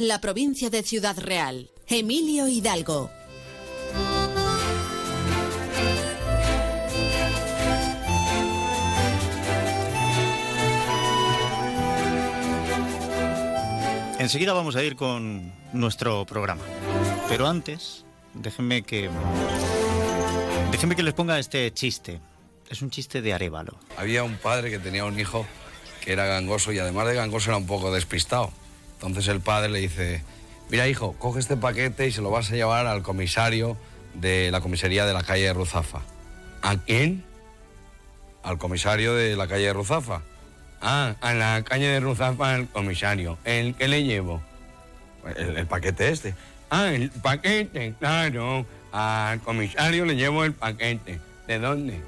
la provincia de Ciudad Real. Emilio Hidalgo. Enseguida vamos a ir con nuestro programa. Pero antes, déjenme que. Déjenme que les ponga este chiste. Es un chiste de Arevalo. Había un padre que tenía un hijo que era gangoso y además de gangoso era un poco despistado. Entonces el padre le dice, mira hijo, coge este paquete y se lo vas a llevar al comisario de la comisaría de la calle de Ruzafa. ¿A quién? Al comisario de la calle de Ruzafa. Ah, a la calle de Ruzafa al comisario. ¿El qué le llevo? El, paquete este. Ah, el paquete, claro. Al comisario le llevo el paquete. ¿De dónde?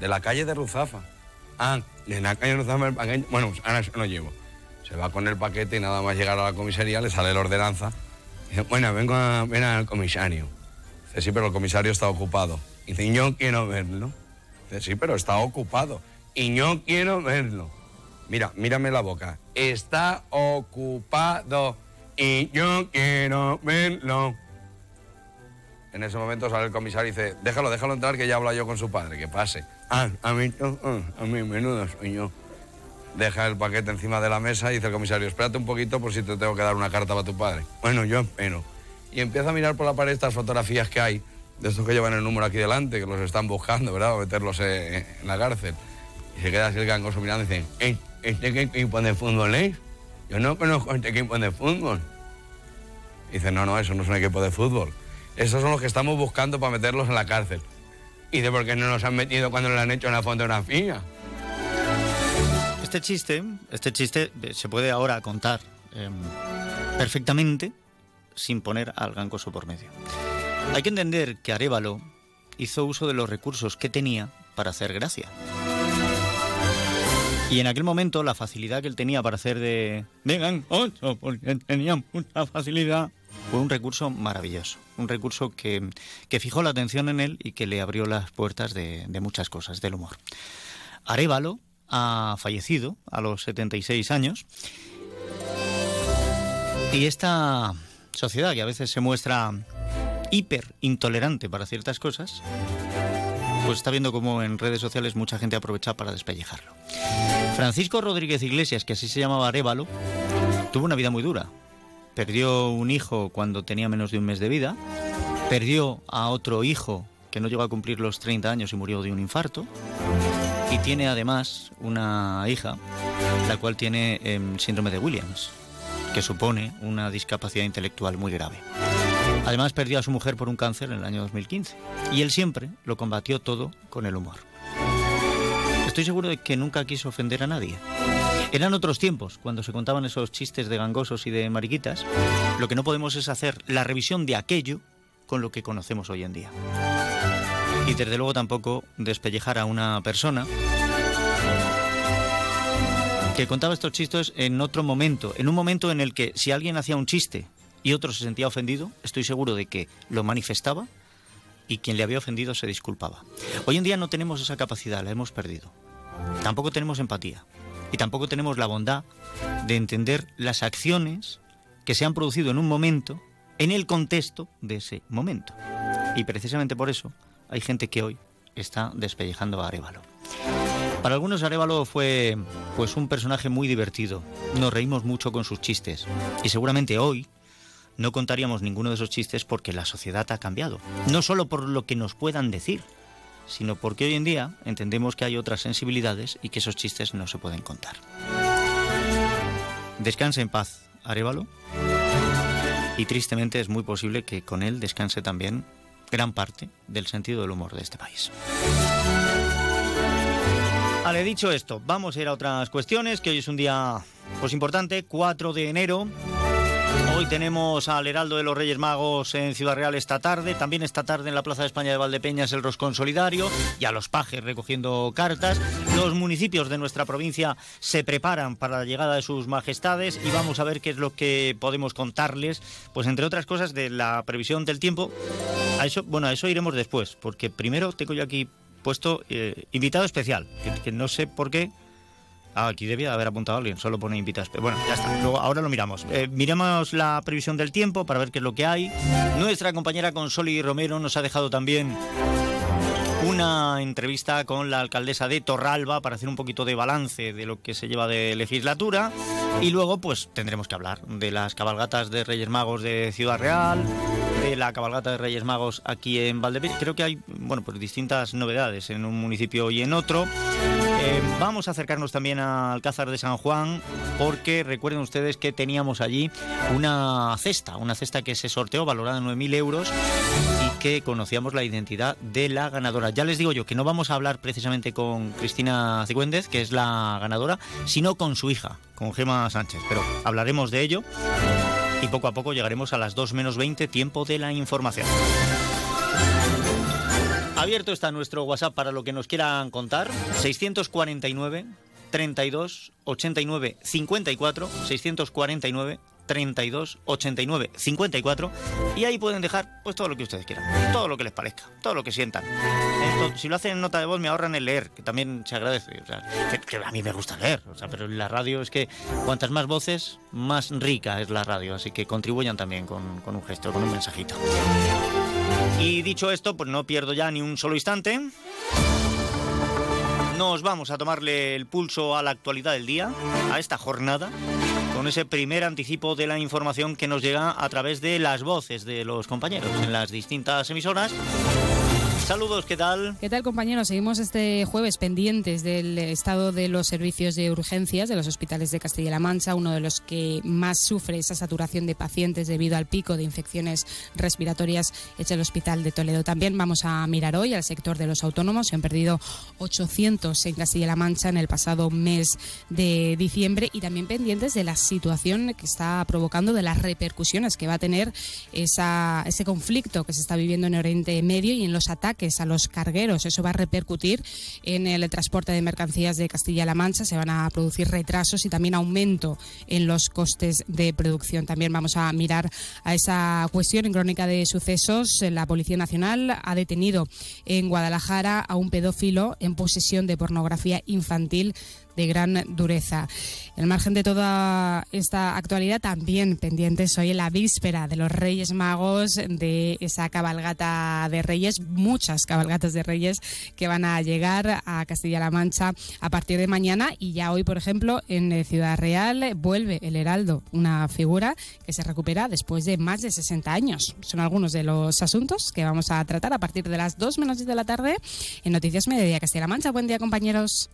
De la calle de Ruzafa. Ah, de la calle de Ruzafa el paquete. Bueno, ahora se lo llevo. Se va con el paquete y nada más llegar a la comisaría le sale la ordenanza. Dice, bueno, vengo a ver al comisario. Dice, sí, pero el comisario está ocupado. Dice, yo quiero verlo. Dice, sí, pero está ocupado. Y yo quiero verlo. Mira, mírame la boca. Está ocupado. Y yo quiero verlo. En ese momento sale el comisario y dice, déjalo, déjalo entrar que ya habla yo con su padre, que pase. Ah, a mí, ah, a mí, menudo soy yo. Deja el paquete encima de la mesa y dice el comisario, espérate un poquito por si te tengo que dar una carta para tu padre. Bueno, yo espero. Y empieza a mirar por la pared estas fotografías que hay, de estos que llevan el número aquí delante, que los están buscando, ¿verdad? Para meterlos en, en la cárcel. Y se queda así el gangoso mirando y dice, "Eh, ¿este equipo de fútbol es? Yo no conozco este equipo de fútbol. Y dice, no, no, eso no es un equipo de fútbol. Esos son los que estamos buscando para meterlos en la cárcel. Y dice, ¿por qué no los han metido cuando le han hecho una fotografía? Este chiste, este chiste eh, se puede ahora contar eh, perfectamente sin poner al gangoso por medio. Hay que entender que Arevalo hizo uso de los recursos que tenía para hacer gracia. Y en aquel momento la facilidad que él tenía para hacer de, de gangoso, porque tenía mucha facilidad, fue un recurso maravilloso. Un recurso que, que fijó la atención en él y que le abrió las puertas de, de muchas cosas, del humor. Arevalo ha fallecido a los 76 años y esta sociedad que a veces se muestra hiper intolerante para ciertas cosas, pues está viendo cómo en redes sociales mucha gente aprovecha para despellejarlo. Francisco Rodríguez Iglesias, que así se llamaba Arevalo, tuvo una vida muy dura. Perdió un hijo cuando tenía menos de un mes de vida, perdió a otro hijo que no llegó a cumplir los 30 años y murió de un infarto, y tiene además una hija, la cual tiene eh, síndrome de Williams, que supone una discapacidad intelectual muy grave. Además perdió a su mujer por un cáncer en el año 2015 y él siempre lo combatió todo con el humor. Estoy seguro de que nunca quiso ofender a nadie. Eran otros tiempos, cuando se contaban esos chistes de gangosos y de mariquitas. Lo que no podemos es hacer la revisión de aquello con lo que conocemos hoy en día. Y desde luego tampoco despellejar a una persona que contaba estos chistes en otro momento, en un momento en el que si alguien hacía un chiste y otro se sentía ofendido, estoy seguro de que lo manifestaba y quien le había ofendido se disculpaba. Hoy en día no tenemos esa capacidad, la hemos perdido. Tampoco tenemos empatía y tampoco tenemos la bondad de entender las acciones que se han producido en un momento, en el contexto de ese momento. Y precisamente por eso hay gente que hoy está despellejando a Arevalo. Para algunos Arevalo fue pues un personaje muy divertido. Nos reímos mucho con sus chistes y seguramente hoy no contaríamos ninguno de esos chistes porque la sociedad ha cambiado. No solo por lo que nos puedan decir, sino porque hoy en día entendemos que hay otras sensibilidades y que esos chistes no se pueden contar. Descanse en paz, Arevalo. Y tristemente es muy posible que con él descanse también gran parte del sentido del humor de este país. Vale, dicho esto, vamos a ir a otras cuestiones, que hoy es un día pues importante, 4 de enero. Hoy tenemos al Heraldo de los Reyes Magos en Ciudad Real esta tarde, también esta tarde en la Plaza de España de Valdepeñas el Roscón Solidario y a los pajes recogiendo cartas. Los municipios de nuestra provincia se preparan para la llegada de sus majestades y vamos a ver qué es lo que podemos contarles, pues entre otras cosas de la previsión del tiempo. A eso, bueno, a eso iremos después, porque primero tengo yo aquí puesto eh, invitado especial, que, que no sé por qué Ah, aquí debía haber apuntado alguien, solo pone invitas. Bueno, ya está. Luego, ahora lo miramos. Eh, miremos la previsión del tiempo para ver qué es lo que hay. Nuestra compañera Consoli Romero nos ha dejado también una entrevista con la alcaldesa de Torralba para hacer un poquito de balance de lo que se lleva de legislatura y luego pues tendremos que hablar de las cabalgatas de Reyes Magos de Ciudad Real, de la cabalgata de Reyes Magos aquí en Valdepeñas. Creo que hay bueno, pues distintas novedades en un municipio y en otro. Eh, vamos a acercarnos también a Alcázar de San Juan porque recuerden ustedes que teníamos allí una cesta, una cesta que se sorteó valorada en 9.000 euros que conocíamos la identidad de la ganadora. Ya les digo yo que no vamos a hablar precisamente con Cristina Cigüéndez, que es la ganadora, sino con su hija, con Gema Sánchez, pero hablaremos de ello y poco a poco llegaremos a las 2 menos 20, tiempo de la información. Abierto está nuestro WhatsApp para lo que nos quieran contar. 649 32 89 54 649 32 89 54 y ahí pueden dejar pues todo lo que ustedes quieran, todo lo que les parezca, todo lo que sientan. si lo hacen en nota de voz me ahorran el leer, que también se agradece. O sea, a mí me gusta leer, o sea, pero la radio es que cuantas más voces, más rica es la radio, así que contribuyan también con, con un gesto, con un mensajito. Y dicho esto, pues no pierdo ya ni un solo instante. Nos vamos a tomarle el pulso a la actualidad del día, a esta jornada, con ese primer anticipo de la información que nos llega a través de las voces de los compañeros en las distintas emisoras Saludos, ¿qué tal? ¿Qué tal, compañeros? Seguimos este jueves pendientes del estado de los servicios de urgencias de los hospitales de Castilla-La Mancha, uno de los que más sufre esa saturación de pacientes debido al pico de infecciones respiratorias es el Hospital de Toledo. También vamos a mirar hoy al sector de los autónomos. Se han perdido 800 en Castilla-La Mancha en el pasado mes de diciembre y también pendientes de la situación que está provocando, de las repercusiones que va a tener ese conflicto que se está viviendo en Oriente Medio y en los ataques a los cargueros. Eso va a repercutir en el transporte de mercancías de Castilla-La Mancha. Se van a producir retrasos y también aumento en los costes de producción. También vamos a mirar a esa cuestión en crónica de sucesos. La Policía Nacional ha detenido en Guadalajara a un pedófilo en posesión de pornografía infantil de gran dureza. En margen de toda esta actualidad, también pendientes hoy en la víspera de los Reyes Magos, de esa cabalgata de Reyes, muchas cabalgatas de Reyes que van a llegar a Castilla-La Mancha a partir de mañana y ya hoy, por ejemplo, en Ciudad Real vuelve el Heraldo, una figura que se recupera después de más de 60 años. Son algunos de los asuntos que vamos a tratar a partir de las 2 menos 10 de la tarde en Noticias Mediodía Castilla-La Mancha. Buen día, compañeros.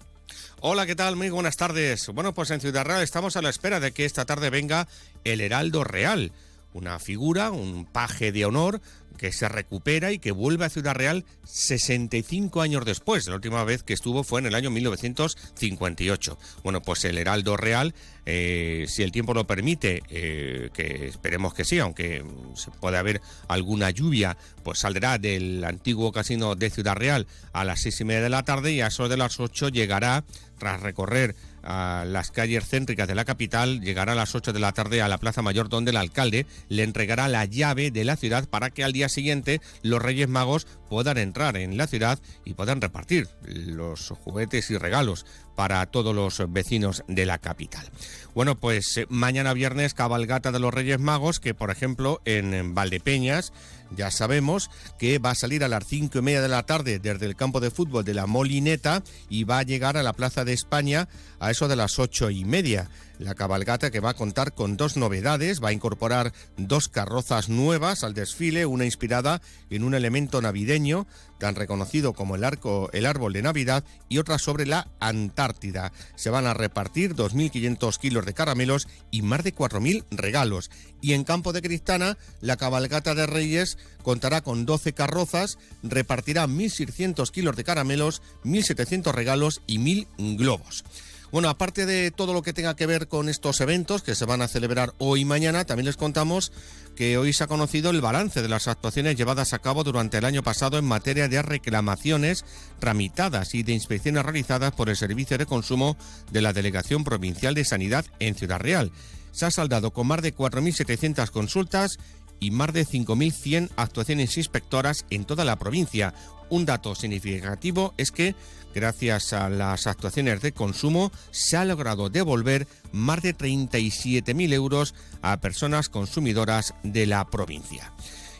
Hola, ¿qué tal? Muy buenas tardes. Bueno, pues en Ciudad Real estamos a la espera de que esta tarde venga el Heraldo Real, una figura, un paje de honor que se recupera y que vuelve a Ciudad Real 65 años después. La última vez que estuvo fue en el año 1958. Bueno, pues el Heraldo Real, eh, si el tiempo lo permite, eh, que esperemos que sí, aunque se puede haber alguna lluvia, pues saldrá del antiguo casino de Ciudad Real a las seis y media de la tarde y a eso de las ocho llegará tras recorrer las calles céntricas de la capital, llegará a las 8 de la tarde a la Plaza Mayor donde el alcalde le entregará la llave de la ciudad para que al día siguiente los Reyes Magos puedan entrar en la ciudad y puedan repartir los juguetes y regalos para todos los vecinos de la capital. Bueno, pues eh, mañana viernes cabalgata de los Reyes Magos que por ejemplo en Valdepeñas ya sabemos que va a salir a las cinco y media de la tarde desde el campo de fútbol de la Molineta y va a llegar a la Plaza de España a eso de las ocho y media. La cabalgata que va a contar con dos novedades, va a incorporar dos carrozas nuevas al desfile, una inspirada en un elemento navideño tan reconocido como el arco, el árbol de Navidad y otra sobre la Antártida. Se van a repartir 2.500 kilos de caramelos y más de 4.000 regalos. Y en Campo de Cristana, la cabalgata de Reyes contará con 12 carrozas, repartirá 1.600 kilos de caramelos, 1.700 regalos y 1.000 globos. Bueno, aparte de todo lo que tenga que ver con estos eventos que se van a celebrar hoy y mañana, también les contamos que hoy se ha conocido el balance de las actuaciones llevadas a cabo durante el año pasado en materia de reclamaciones tramitadas y de inspecciones realizadas por el Servicio de Consumo de la Delegación Provincial de Sanidad en Ciudad Real. Se ha saldado con más de 4.700 consultas y más de 5.100 actuaciones inspectoras en toda la provincia. Un dato significativo es que, gracias a las actuaciones de consumo, se ha logrado devolver más de 37.000 euros a personas consumidoras de la provincia.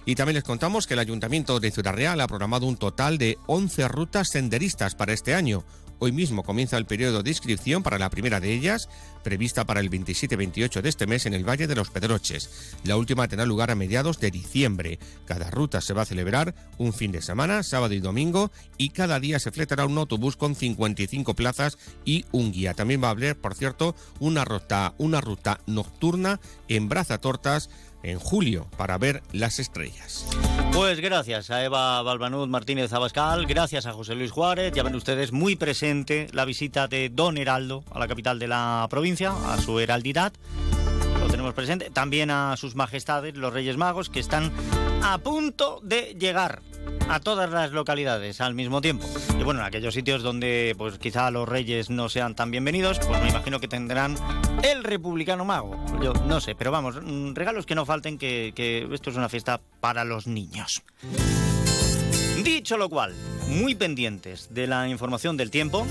Y también les contamos que el Ayuntamiento de Ciudad Real ha programado un total de 11 rutas senderistas para este año. Hoy mismo comienza el periodo de inscripción para la primera de ellas, prevista para el 27-28 de este mes en el Valle de los Pedroches. La última tendrá lugar a mediados de diciembre. Cada ruta se va a celebrar un fin de semana, sábado y domingo, y cada día se fletará un autobús con 55 plazas y un guía. También va a haber, por cierto, una ruta, una ruta nocturna en Brazatortas en julio para ver las estrellas. Pues gracias a Eva Balbanud Martínez Abascal, gracias a José Luis Juárez, ya ven ustedes muy presente la visita de Don Heraldo a la capital de la provincia, a su heraldidad. Lo tenemos presente. También a sus majestades, los Reyes Magos, que están a punto de llegar a todas las localidades al mismo tiempo. Y bueno, en aquellos sitios donde pues quizá los reyes no sean tan bienvenidos, pues me imagino que tendrán el republicano mago. Yo no sé, pero vamos, mm, regalos que no falten, que, que esto es una fiesta para los niños. Dicho lo cual, muy pendientes de la información del tiempo,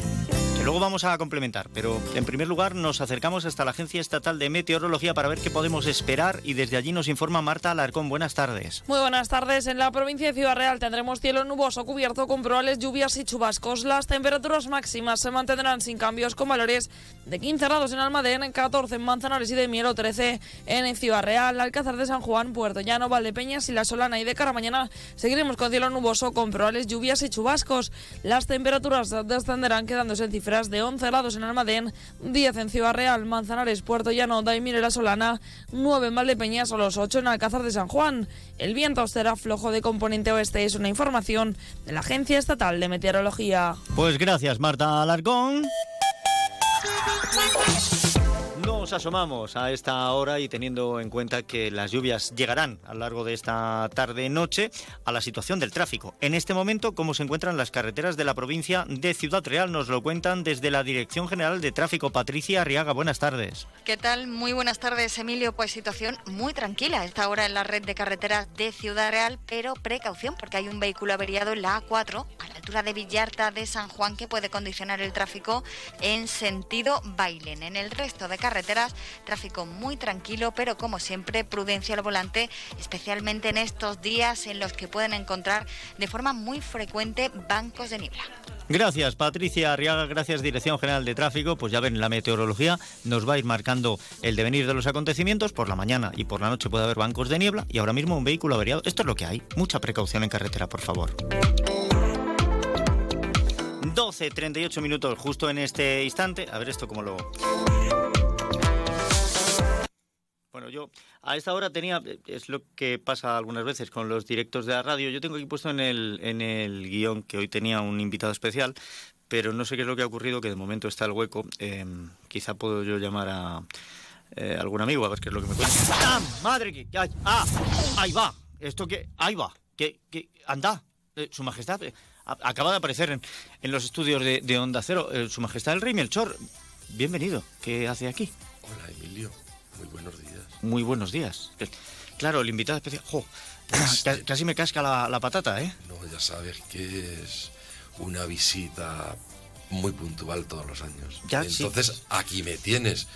luego vamos a complementar, pero en primer lugar nos acercamos hasta la Agencia Estatal de Meteorología para ver qué podemos esperar y desde allí nos informa Marta Alarcón. Buenas tardes. Muy buenas tardes. En la provincia de Ciudad Real tendremos cielo nuboso cubierto con probables lluvias y chubascos. Las temperaturas máximas se mantendrán sin cambios con valores de 15 grados en Almadén, 14 en Manzanares y de Mielo, 13 en Ciudad Real, Alcázar de San Juan, Puerto Llano, Valdepeñas y La Solana. Y de cara mañana seguiremos con cielo nuboso con probables lluvias y chubascos. Las temperaturas descenderán quedándose en cifras de 11 grados en Almadén, 10 en Ciudad Real, Manzanares, Puerto Llano, Daimir y La Solana, 9 en Valdepeñas o los 8 en Alcázar de San Juan. El viento será flojo de componente oeste, es una información de la Agencia Estatal de Meteorología. Pues gracias Marta Alarcón. Nos asomamos a esta hora y teniendo en cuenta que las lluvias llegarán a lo largo de esta tarde-noche a la situación del tráfico. En este momento, ¿cómo se encuentran las carreteras de la provincia de Ciudad Real? Nos lo cuentan desde la Dirección General de Tráfico. Patricia Arriaga, buenas tardes. ¿Qué tal? Muy buenas tardes, Emilio. Pues situación muy tranquila esta hora en la red de carreteras de Ciudad Real, pero precaución porque hay un vehículo averiado en la A4 a la altura de Villarta de San Juan que puede condicionar el tráfico en sentido Bailen. En el resto de carreteras tráfico muy tranquilo, pero como siempre, prudencia al volante, especialmente en estos días en los que pueden encontrar de forma muy frecuente bancos de niebla. Gracias, Patricia Arriaga. Gracias, Dirección General de Tráfico. Pues ya ven, la meteorología nos va a ir marcando el devenir de los acontecimientos. Por la mañana y por la noche puede haber bancos de niebla y ahora mismo un vehículo averiado. Esto es lo que hay. Mucha precaución en carretera, por favor. 12, 38 minutos justo en este instante. A ver esto cómo lo... Bueno, yo a esta hora tenía, es lo que pasa algunas veces con los directos de la radio, yo tengo aquí puesto en el, en el guion que hoy tenía un invitado especial, pero no sé qué es lo que ha ocurrido, que de momento está el hueco. Eh, quizá puedo yo llamar a eh, algún amigo a ver qué es lo que me cuenta. ¡Ah, madre! Que, ¡Ah! ¡Ahí va! ¿Esto qué? ¡Ahí va! ¿Qué? qué anda! Eh, su Majestad eh, acaba de aparecer en, en los estudios de, de Onda Cero. Su Majestad el Rey Melchor, bienvenido. ¿Qué hace aquí? Hola, Emilio. Muy buenos días. Muy buenos días. Claro, el invitado especial. ¡Jo! Casi, casi me casca la, la, patata, ¿eh? No, ya sabes que es una visita muy puntual todos los años. Ya, Entonces, sí. aquí me tienes.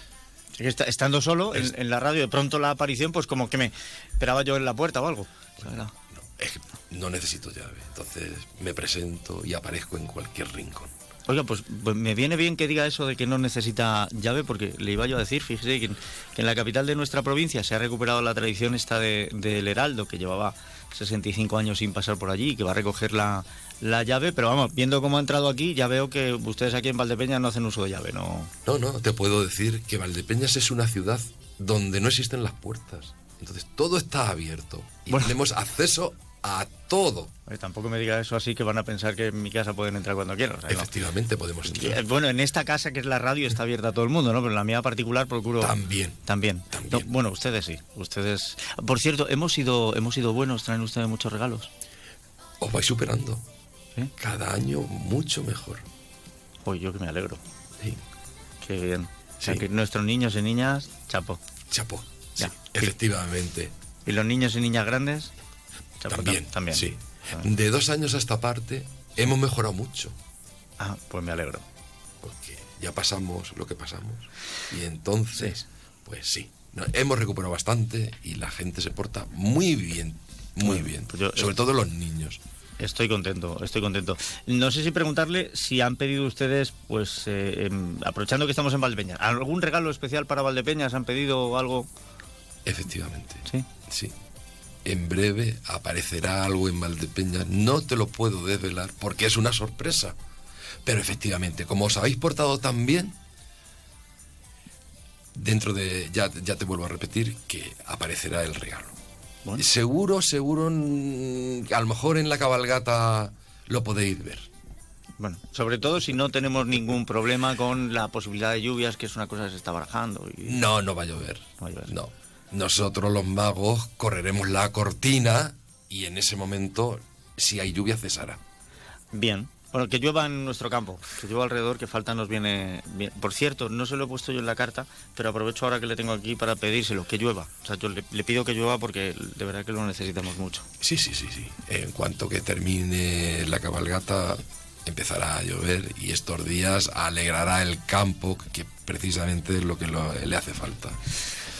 Estando solo en, en, la radio, de pronto la aparición, pues como que me esperaba yo en la puerta o algo. No, es que no necesito llave. Entonces me presento y aparezco en cualquier rincón. Oiga, pues, pues, me viene bien que diga eso de que no necesita llave, porque le iba yo a decir, fíjese, que en, que en la capital de nuestra provincia se ha recuperado la tradición esta del de, de Heraldo, que llevaba 65 años sin pasar por allí y que va a recoger la, la, llave, pero vamos, viendo cómo ha entrado aquí, ya veo que ustedes aquí en Valdepeñas no hacen uso de llave, ¿no? No, no, te puedo decir que Valdepeñas es una ciudad donde no existen las puertas. Entonces todo está abierto y bueno. tenemos acceso a todo. Oye, tampoco me diga eso así que van a pensar que en mi casa pueden entrar cuando quieran. O sea, Efectivamente no. podemos entrar. Bueno, en esta casa que es la radio está abierta a todo el mundo, ¿no? Pero en la mía particular procuro... También. También. También. No, bueno, ustedes sí. Ustedes... Por cierto, hemos sido, hemos sido buenos, traen ustedes muchos regalos. Os vais superando. Cada año mucho mejor. Pues yo que me alegro. Sí. Qué bien. O sea, sí. que nuestros niños y niñas, chapo. Chapo. Sí, ya. efectivamente. ¿Y los niños y niñas grandes? También, También. sí. De dos años a esta parte hemos mejorado mucho, Ah, pues me alegro. porque ya pasamos lo que pasamos. Y entonces, pues sí, no, hemos recuperado bastante y la gente se porta muy bien, muy bien. pues yo- Sobre todo los niños. Estoy contento, estoy contento. No sé si preguntarle si han pedido ustedes, pues eh, em, aprovechando que estamos en Valdepeñas, ¿algún regalo especial para Valdepeñas? ¿Han pedido algo? Efectivamente. Sí. Sí. En breve aparecerá algo en Valdepeñas. No te lo puedo desvelar porque es una sorpresa. Pero efectivamente, como os habéis portado tan bien, dentro de. Ya, ya te vuelvo a repetir que aparecerá el regalo. Bueno. Seguro, seguro, mm, a lo mejor en la cabalgata lo podéis ver. Bueno, sobre todo si no tenemos ningún problema con la posibilidad de lluvias, que es una cosa que se está barajando. Y... No, no va a llover. No va a llover. No. Nosotros los magos correremos la cortina y en ese momento, si hay lluvia, cesará. Bien. Bueno, que llueva en nuestro campo, que llueva alrededor, que falta nos viene bien. Por cierto, no se lo he puesto yo en la carta, pero aprovecho ahora que le tengo aquí para pedírselo, que llueva. O sea, yo le, le pido que llueva porque de verdad que lo necesitamos mucho. Sí, sí, sí, sí. En cuanto que termine la cabalgata, empezará a llover y estos días alegrará el campo, que precisamente es lo que lo- le hace falta.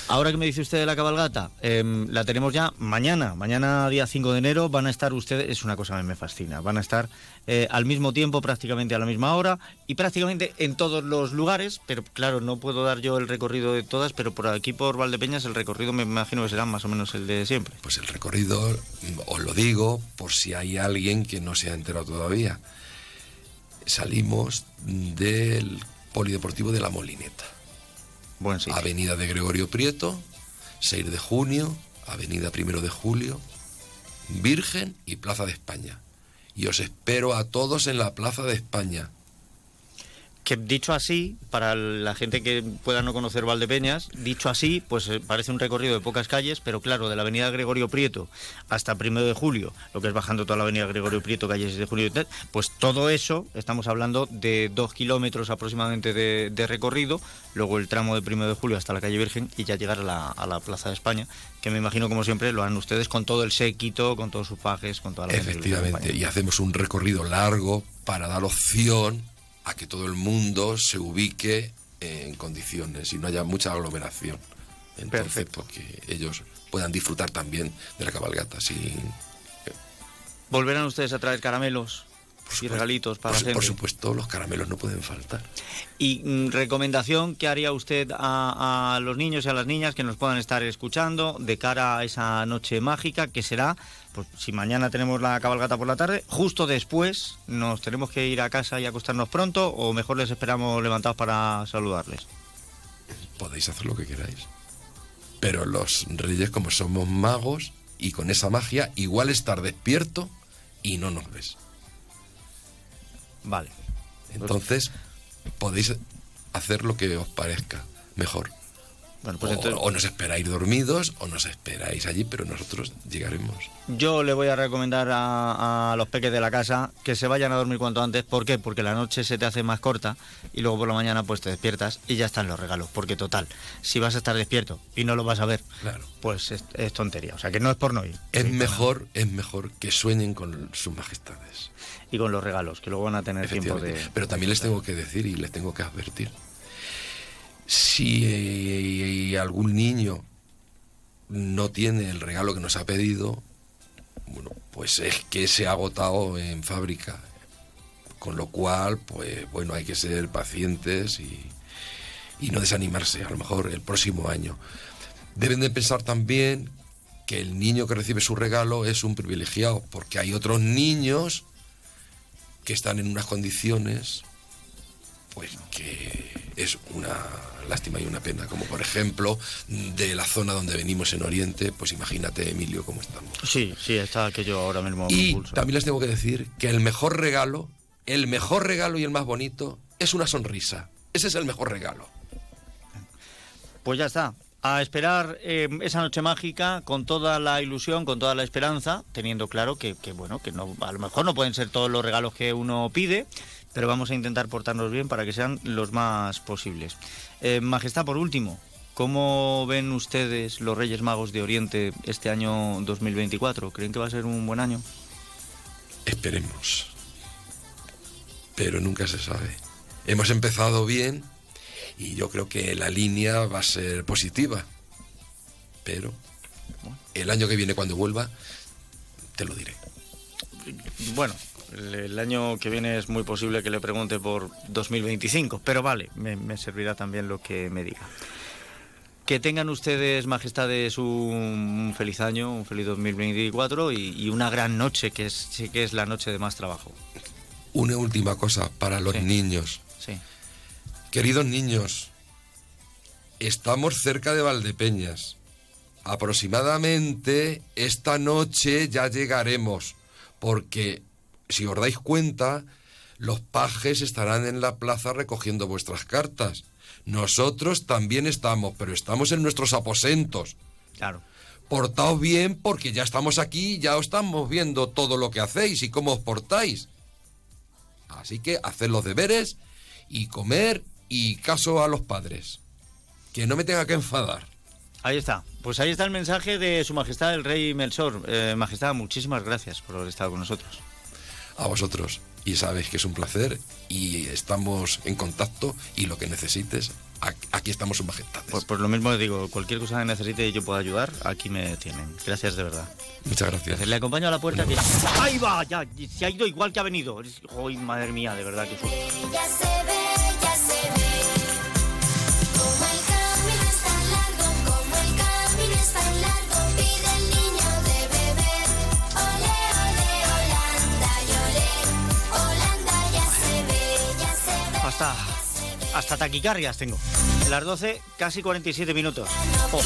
Ahora que me dice usted de la cabalgata, em, la tenemos ya mañana, mañana día 5 de enero, van a estar ustedes, es una cosa que me fascina, van a estar eh, al mismo tiempo, prácticamente a la misma hora y prácticamente en todos los lugares, pero claro, no puedo dar yo el recorrido de todas, pero por aquí por Valdepeñas el recorrido me imagino que será más o menos el de siempre. Pues el recorrido, mm, os lo digo por si hay alguien que no se ha enterado todavía. Salimos del Polideportivo de la Molineta. Avenida de Gregorio Prieto, 6 de junio, Avenida Primero de Julio, Virgen y Plaza de España. Y os espero a todos en la Plaza de España. Que dicho así, para la gente que pueda no conocer Valdepeñas, dicho así, pues eh, parece un recorrido de pocas calles, pero claro, de la avenida Gregorio Prieto hasta primero de julio, lo que es bajando toda la avenida Gregorio Prieto, calle 6 de julio y tal, pues todo eso, estamos hablando de dos kilómetros aproximadamente de, de recorrido, luego el tramo de primero de julio hasta la calle Virgen y ya llegar a la, Plaza de España, que me imagino como siempre lo harán ustedes con todo el séquito, con todos sus pajes, con toda la Efectivamente, y hacemos un recorrido largo para dar opción a que todo el mundo se ubique en condiciones y no haya mucha aglomeración. Entonces, Perfecto. pues, que ellos puedan disfrutar también de la cabalgata sin, ¿Volverán ustedes a traer caramelos y regalitos para por, gente? por supuesto, los caramelos no pueden faltar. Y mm, recomendación que haría usted a, a los niños y a las niñas que nos puedan estar escuchando de cara a esa noche mágica que será, pues si mañana tenemos la cabalgata por la tarde, justo después nos tenemos que ir a casa y acostarnos pronto o mejor les esperamos levantados para saludarles. Podéis hacer lo que queráis. Pero los reyes, como somos magos y con esa magia, igual estar despierto y no nos ves. Vale. Entonces, podéis hacer lo que os parezca mejor. Bueno, pues o, entonces o nos esperáis dormidos o nos esperáis allí, pero nosotros llegaremos. yo le voy a recomendar a, a los peques de la casa que se vayan a dormir cuanto antes. ¿Por qué? Porque la noche se te hace más corta y luego por la mañana pues te despiertas y ya están los regalos. Porque total, si vas a estar despierto y no lo vas a ver, Claro. pues es, es tontería. O sea, que no es por no ir. Es Sí, mejor, es mejor que sueñen con sus majestades. Y con los regalos, que luego van a tener tiempo de... Pero también les tengo que decir y les tengo que advertir. Si eh, algún niño no tiene el regalo que nos ha pedido, bueno, pues es que se ha agotado en fábrica. Con lo cual, pues bueno, hay que ser pacientes y, y no desanimarse, a lo mejor el próximo año. Deben de pensar también que el niño que recibe su regalo es un privilegiado, porque hay otros niños que están en unas condiciones pues que es una lástima y una pena, como por ejemplo de la zona donde venimos en Oriente, pues imagínate Emilio cómo estamos. Sí, sí, está aquello ahora mismo Y impulsa. también les tengo que decir que el mejor regalo, el mejor regalo y el más bonito es una sonrisa. Ese es el mejor regalo. Pues ya está. A esperar eh, esa noche mágica con toda la ilusión, con toda la esperanza, teniendo claro que, que, bueno, que no, a lo mejor no pueden ser todos los regalos que uno pide, pero vamos a intentar portarnos bien para que sean los más posibles. Eh, Majestad, por último, ¿Cómo ven ustedes los Reyes Magos de Oriente este año 2024? ¿Creen que va a ser un buen año? Esperemos. Pero nunca se sabe. Hemos empezado bien y yo creo que la línea va a ser positiva. Pero el año que viene cuando vuelva, te lo diré. Bueno, el, año que viene es muy posible que le pregunte por 2025, pero vale, me, me servirá también lo que me diga. Que tengan ustedes, majestades, un feliz año, un feliz 2024 y, y una gran noche, que es, sí que es la noche de más trabajo. Una última cosa para los Sí. niños. Sí. Queridos niños, estamos cerca de Valdepeñas. Aproximadamente esta noche ya llegaremos, porque si os dais cuenta, los pajes estarán en la plaza recogiendo vuestras cartas. Nosotros también estamos, pero estamos en nuestros aposentos. Claro. Portaos bien porque ya estamos aquí, ya os estamos viendo todo lo que hacéis y cómo os portáis. Así que haced los deberes y comer y caso a los padres. Que no me tenga que enfadar. Ahí está. Pues ahí está el mensaje de Su Majestad el Rey Melchor. Eh, Majestad, muchísimas gracias por haber estado con nosotros. A vosotros. Y sabéis que es un placer y estamos en contacto y lo que necesites, aquí estamos sus majestades. Pues, pues lo mismo digo, cualquier cosa que necesite y yo pueda ayudar, aquí me tienen. Gracias de verdad. Muchas gracias. Le acompaño a la puerta. que- ¡Ahí va! Ya, se ha ido igual que ha venido. ¡Ay, madre mía, de verdad que susto! Hasta, hasta taquicardias tengo. Las 12, casi 47 minutos. Oh,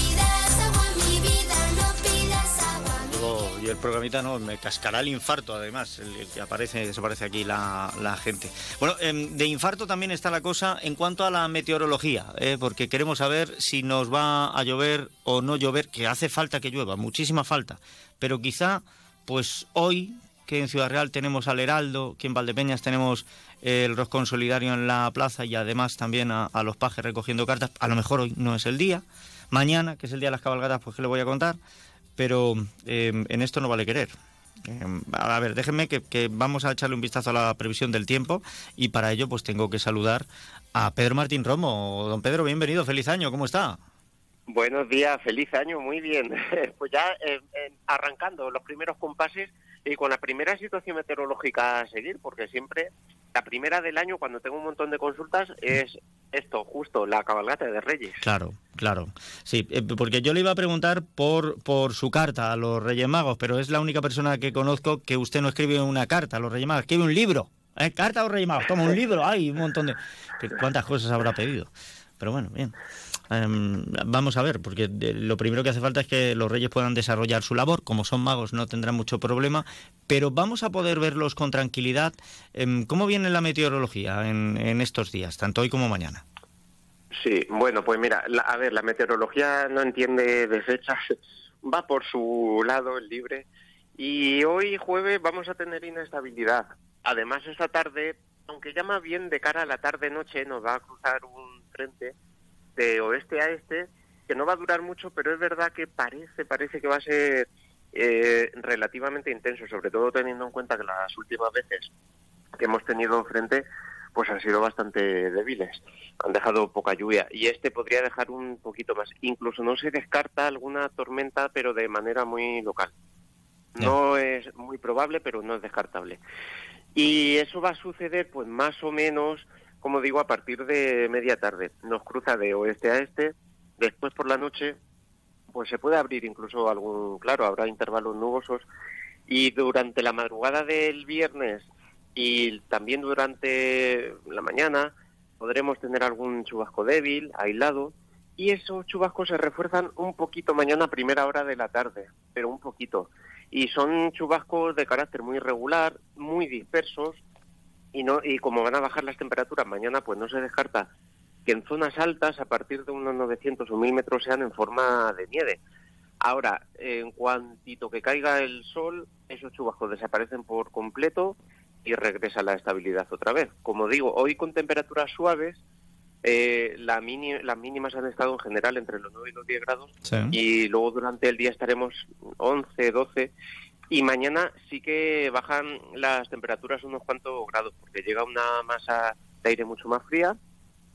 digo, y el programita no, me cascará el infarto además, el, el que aparece, desaparece aquí la, la gente. Bueno, em, de infarto también está la cosa en cuanto a la meteorología, eh, porque queremos saber si nos va a llover o no llover, que hace falta que llueva, muchísima falta, pero quizá, pues hoy, que en Ciudad Real tenemos al Heraldo, que en Valdepeñas tenemos el roscón solidario en la plaza y además también a, los pajes recogiendo cartas, a lo mejor hoy no es el día, mañana, que es el día de las cabalgatas, pues que le voy a contar, pero eh, en esto no vale querer. Eh, a ver, déjenme que, que vamos a echarle un vistazo a la previsión del tiempo y para ello pues tengo que saludar a Pedro Martín Romo. Don Pedro, bienvenido, feliz año, ¿cómo está? Buenos días, feliz año, muy bien. Pues ya eh, eh, arrancando los primeros compases y con la primera situación meteorológica a seguir, porque siempre la primera del año, cuando tengo un montón de consultas, es esto, justo, la cabalgata de Reyes. Claro, claro. Sí, eh, porque yo le iba a preguntar por, por su carta a los Reyes Magos, pero es la única persona que conozco que usted no escribe una carta a los Reyes Magos, escribe un libro. ¿Eh? Carta a los Reyes Magos, toma un libro, hay un montón de... ¿Cuántas cosas habrá pedido? Pero bueno, bien. Em, vamos a ver, porque lo primero que hace falta es que los reyes puedan desarrollar su labor. Como son magos, no tendrán mucho problema, pero vamos a poder verlos con tranquilidad. Em, ¿Cómo viene la meteorología en, estos días, tanto hoy como mañana? Sí, bueno, pues mira, a ver, la meteorología no entiende de fechas, va por su lado, el libre, y hoy jueves vamos a tener inestabilidad. Además, esta tarde, aunque más bien de cara a la tarde-noche, nos va a cruzar un frente de oeste a este, que no va a durar mucho, pero es verdad que parece, parece que va a ser eh, relativamente intenso, sobre todo teniendo en cuenta que las últimas veces que hemos tenido frente pues han sido bastante débiles, han dejado poca lluvia y este podría dejar un poquito más. Incluso no se descarta alguna tormenta, pero de manera muy local. No es muy probable, pero no es descartable. Y eso va a suceder, pues más o menos, como digo, a partir de media tarde. Nos cruza de oeste a este, después por la noche, pues se puede abrir incluso algún, claro, habrá intervalos nubosos. Y durante la madrugada del viernes y también durante la mañana podremos tener algún chubasco débil, aislado, y esos chubascos se refuerzan un poquito mañana a primera hora de la tarde, pero un poquito. Y son chubascos de carácter muy irregular, muy dispersos, y no y como van a bajar las temperaturas mañana, pues no se descarta que en zonas altas, a partir de unos 900 o 1000 metros, sean en forma de nieve. Ahora, en cuantito que caiga el sol, esos chubascos desaparecen por completo y regresa la estabilidad otra vez. Como digo, hoy con temperaturas suaves, Eh, la mini- las mínimas han estado en general entre los 9 y los 10 grados Sí. y luego durante el día estaremos 11, 12 y mañana sí que bajan las temperaturas unos cuantos grados porque llega una masa de aire mucho más fría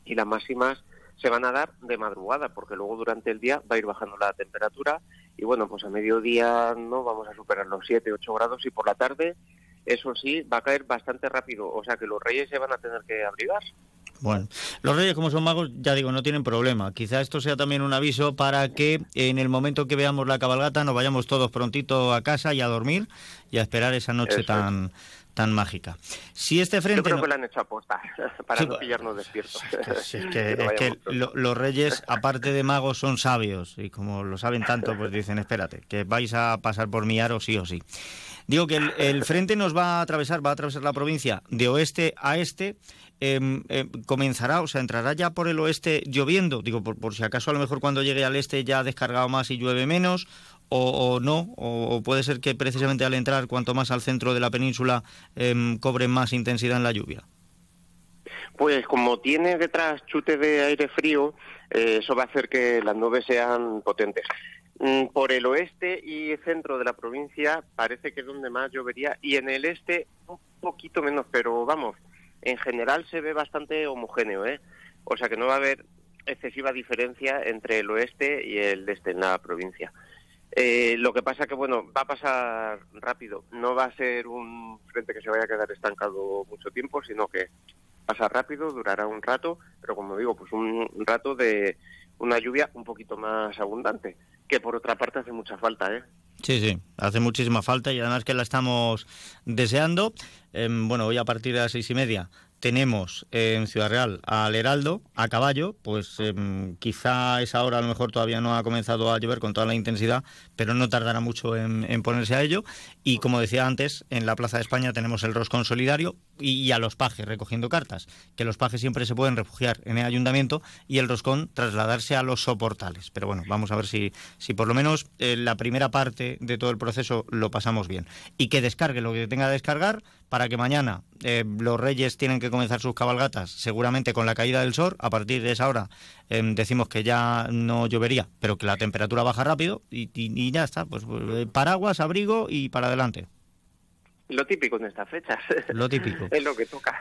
y las máximas se van a dar de madrugada porque luego durante el día va a ir bajando la temperatura. Y bueno, pues a mediodía no vamos a superar los 7, 8 grados y por la tarde eso sí va a caer bastante rápido, o sea que los reyes se van a tener que abrigar. Bueno, los reyes como son magos, ya digo, no tienen problema. Quizá esto sea también un aviso para que en el momento que veamos la cabalgata nos vayamos todos prontito a casa y a dormir y a esperar esa noche Eso es. tan tan mágica. Si este frente Yo creo no- que lo han hecho aposta para Sí, no pillarnos despiertos. Sí, es que, es que vayamos pronto. lo- los reyes, aparte de magos, son sabios y como lo saben tanto, pues dicen, espérate, que vais a pasar por mi aro sí o sí. Digo que el, el frente nos va a atravesar, va a atravesar la provincia de oeste a este. Em, comenzará, o sea, entrará ya por el oeste lloviendo, digo, por, por si acaso a lo mejor cuando llegue al este ya ha descargado más y llueve menos, o, o no, o, puede ser que precisamente al entrar, cuanto más al centro de la península, em, cobre más intensidad en la lluvia. Pues como tiene detrás chute de aire frío, eh, eso va a hacer que las nubes sean potentes. Mm, Por el oeste y centro de la provincia parece que es donde más llovería y en el este un poquito menos, pero vamos, en general se ve bastante homogéneo, ¿eh? O sea que no va a haber excesiva diferencia entre el oeste y el este en la provincia. Eh, lo que pasa que, bueno, va a pasar rápido. No va a ser un frente que se vaya a quedar estancado mucho tiempo, sino que pasa rápido, durará un rato, pero como digo, pues un rato de una lluvia un poquito más abundante, que por otra parte hace mucha falta, ¿eh? Sí, sí, hace muchísima falta y además que la estamos deseando. Em, bueno, hoy a partir de las seis y media tenemos en Ciudad Real al Heraldo a caballo, pues em, quizá esa hora a lo mejor todavía no ha comenzado a llover con toda la intensidad, pero no tardará mucho en, ponerse a ello. Y como decía antes, en la Plaza de España tenemos el roscón solidario y, y a los pajes recogiendo cartas, que los pajes siempre se pueden refugiar en el ayuntamiento y el roscón trasladarse a los soportales. Pero bueno, vamos a ver si, si por lo menos eh, la primera parte de todo el proceso lo pasamos bien. Y que descargue lo que tenga que descargar para que mañana eh, los reyes tienen que comenzar sus cabalgatas, seguramente con la caída del sol. A partir de esa hora em, decimos que ya no llovería, pero que la temperatura baja rápido y, y- y ya está. Pues eh, paraguas, abrigo y para adelante. Lo típico en estas fechas. Lo típico. es lo que toca.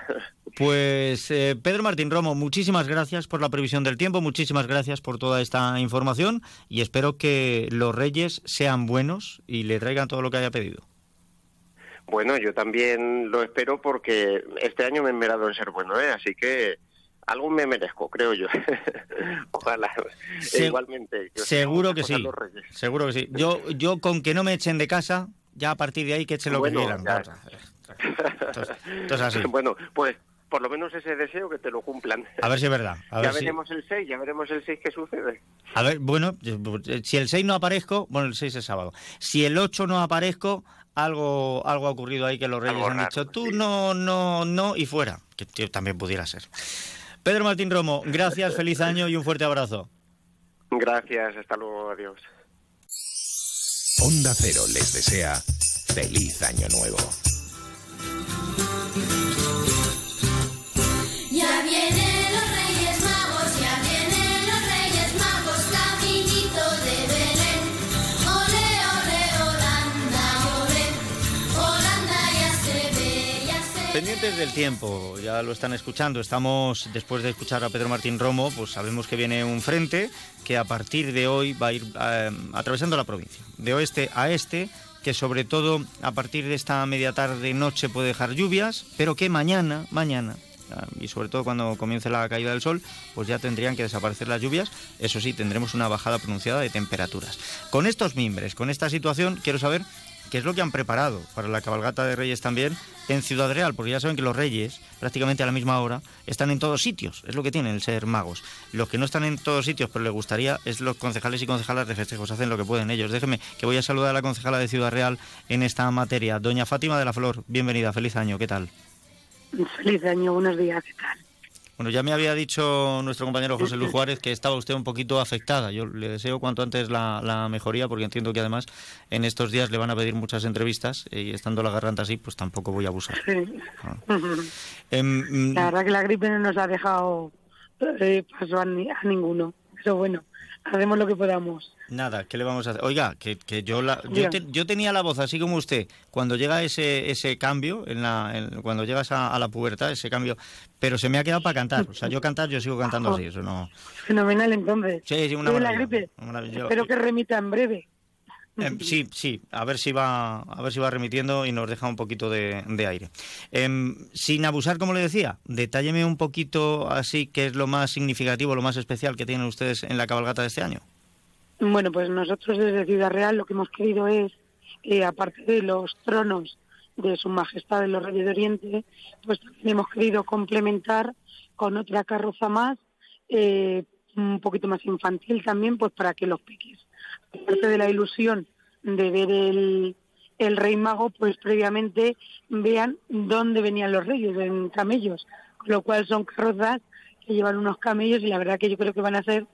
Pues eh, Pedro Martín Romo, muchísimas gracias por la previsión del tiempo, muchísimas gracias por toda esta información y espero que los reyes sean buenos y le traigan todo lo que haya pedido. Bueno, yo también lo espero porque este año me he enmerado en ser bueno, ¿eh? Así que algo me merezco, creo yo. Ojalá. Se- Igualmente. Seguro que sí, seguro que sí. Yo, yo con que no me echen de casa, ya a partir de ahí que echen lo Bueno, que quieran. Entonces, entonces así. Bueno, pues por lo menos ese deseo que te lo cumplan. A ver si es verdad. A ya ver si- veremos el 6, ya veremos el 6 qué sucede. A ver, bueno, eh, si el 6 no aparezco, bueno, el 6 es sábado. Si el 8 no aparezco, algo, algo ha ocurrido ahí que los reyes Algo han raro, dicho, tú no, no, no, y fuera. Que tío, también pudiera ser. Pedro Martín Romo, gracias, feliz año y un fuerte abrazo. Gracias, hasta luego, adiós. Onda Cero les desea feliz año nuevo. Ya vienen Pendientes del tiempo, ya lo están escuchando. Estamos, después de escuchar a Pedro Martín Romo, pues sabemos que viene un frente que a partir de hoy va a ir eh, atravesando la provincia, de oeste a este, que sobre todo a partir de esta media tarde noche puede dejar lluvias, pero que mañana, mañana, y sobre todo cuando comience la caída del sol, pues ya tendrían que desaparecer las lluvias. Eso sí, tendremos una bajada pronunciada de temperaturas. Con estos mimbres, con esta situación, quiero saber qué es lo que han preparado para la cabalgata de Reyes también en Ciudad Real, porque ya saben que los Reyes, prácticamente a la misma hora, están en todos sitios, es lo que tienen el ser magos. Los que no están en todos sitios, pero les gustaría, es los concejales y concejalas de festejos, hacen lo que pueden ellos. Déjenme que voy a saludar a la concejala de Ciudad Real en esta materia, doña Fátima de la Flor, bienvenida, feliz año, ¿qué tal? Feliz año, buenos días, ¿qué tal? Bueno, ya me había dicho nuestro compañero José Luis Juárez que estaba usted un poquito afectada. Yo le deseo cuanto antes la, la mejoría porque entiendo que además en estos días le van a pedir muchas entrevistas y estando la garganta así, pues tampoco voy a abusar. Sí. Em, mm, La verdad que la gripe no nos ha dejado eh, paso a, ni- a ninguno. Pero bueno, haremos lo que podamos. Nada, ¿qué le vamos a hacer? Oiga, que, que yo la, yo, te- yo tenía la voz así como usted, cuando llega ese, ese cambio, en la, en- cuando llegas a, a la pubertad, ese cambio, pero se me ha quedado para cantar. O sea, yo cantar, yo sigo cantando así, eso no... Fenomenal entonces. Sí, sí, una ¿Tiene la gripe? una. Espero que remita en breve. Em, sí, sí, a ver si va, a ver si va remitiendo y nos deja un poquito de, de aire. Em, sin abusar, como le decía, detálleme un poquito así qué es lo más significativo, lo más especial que tienen ustedes en la cabalgata de este año. Bueno, pues nosotros desde Ciudad Real lo que hemos querido es, eh, aparte de los tronos de Su Majestad de los Reyes de Oriente, pues también hemos querido complementar con otra carroza más, eh, un poquito más infantil también, pues para que los peques, aparte de la ilusión de ver el, el Rey Mago, pues previamente vean dónde venían los reyes, en camellos, con lo cual son carrozas que llevan unos camellos y la verdad que yo creo que van a ser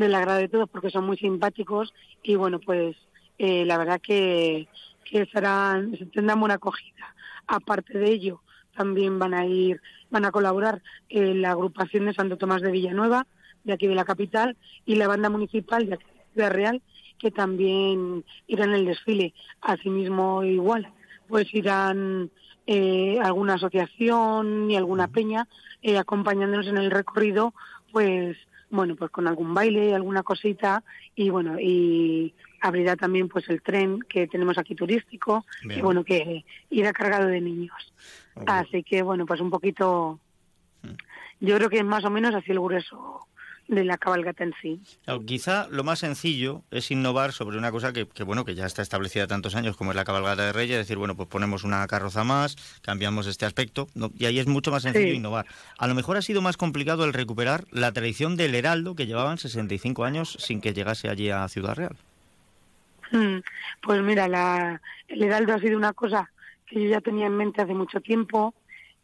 del agrado de todos porque son muy simpáticos y bueno pues eh, la verdad que, que serán tendrán buena acogida. Aparte de ello también van a ir van a colaborar eh, la agrupación de Santo Tomás de Villanueva de aquí de la capital y la banda municipal de aquí de Ciudad Real que también irán en el desfile. Asimismo igual pues irán eh, alguna asociación y alguna peña eh, acompañándonos en el recorrido pues bueno, pues con algún baile, alguna cosita y bueno, y abrirá también pues el tren que tenemos aquí turístico Bien. y bueno, que irá cargado de niños. Así que bueno, pues un poquito, yo creo que más o menos así el grueso de la cabalgata en sí. Claro, quizá lo más sencillo es innovar sobre una cosa que, que, bueno que ya está establecida tantos años como es la cabalgata de Reyes, decir, bueno, pues ponemos una carroza más, cambiamos este aspecto, ¿no? y ahí es mucho más sencillo Sí. innovar. A lo mejor ha sido más complicado el recuperar la tradición del Heraldo que llevaban 65 años sin que llegase allí a Ciudad Real. Mm, Pues mira, la, el Heraldo ha sido una cosa que yo ya tenía en mente hace mucho tiempo.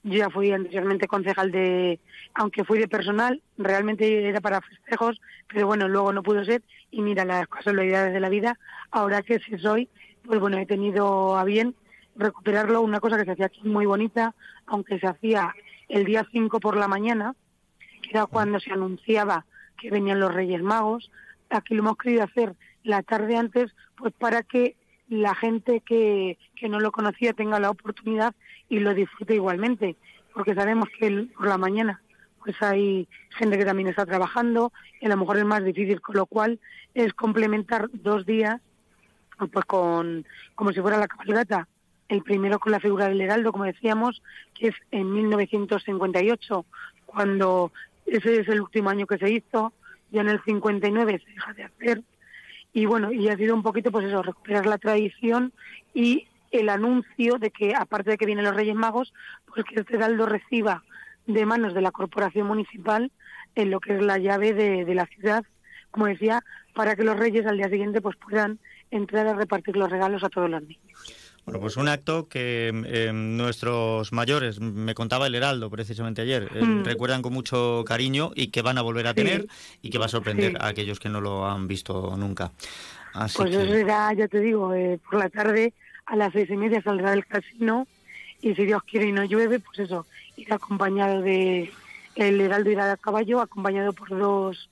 Yo ya fui anteriormente concejal de, aunque fui de personal, realmente era para festejos, pero bueno, luego no pudo ser. Y mira, las casualidades de la vida, ahora que sí soy, pues bueno, he tenido a bien recuperarlo, una cosa que se hacía aquí muy bonita, aunque se hacía el día 5 por la mañana, que era cuando se anunciaba que venían los Reyes Magos. Aquí lo hemos querido hacer la tarde antes, pues para que la gente que, que no lo conocía tenga la oportunidad y lo disfrute igualmente, porque sabemos que por la mañana pues hay gente que también está trabajando y a lo mejor es más difícil, con lo cual es complementar dos días pues con como si fuera la cabalgata. El primero con la figura del heraldo, como decíamos, que es en 1958, cuando ese es el último año que se hizo, ya en el 59 se deja de hacer. Y bueno, y ha sido un poquito pues eso, recuperar la tradición y el anuncio de que aparte de que vienen los Reyes Magos, pues que este heraldo reciba de manos de la corporación municipal en lo que es la llave de, de la ciudad, como decía, para que los reyes al día siguiente pues puedan entrar a repartir los regalos a todos los niños. Bueno, pues un acto que eh, nuestros mayores, me contaba el Heraldo precisamente ayer, eh, Mm. recuerdan con mucho cariño y que van a volver a Sí. tener y que va a sorprender Sí. a aquellos que no lo han visto nunca. Así Pues que... eso será, ya te digo, eh, por la tarde a las seis y media saldrá del casino y si Dios quiere y no llueve, pues eso, irá acompañado de, el heraldo irá a caballo, acompañado por dos,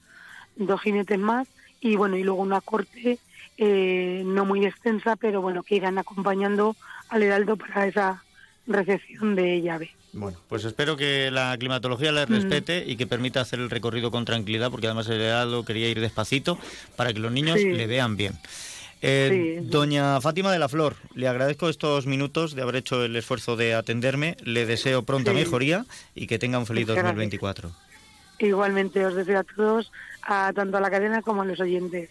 dos jinetes más y bueno, y luego una corte eh, no muy extensa, pero bueno, que irán acompañando al heraldo para esa recepción de llave. Bueno, pues espero que la climatología les Mm. respete y que permita hacer el recorrido con tranquilidad, porque además el Heraldo quería ir despacito para que los niños Sí. le vean bien. Eh, Sí. Doña Fátima de la Flor, le agradezco estos minutos de haber hecho el esfuerzo de atenderme, le deseo pronta Sí. mejoría y que tenga un feliz Muchas gracias. 2024. Igualmente os deseo a todos, a tanto a la cadena como a los oyentes.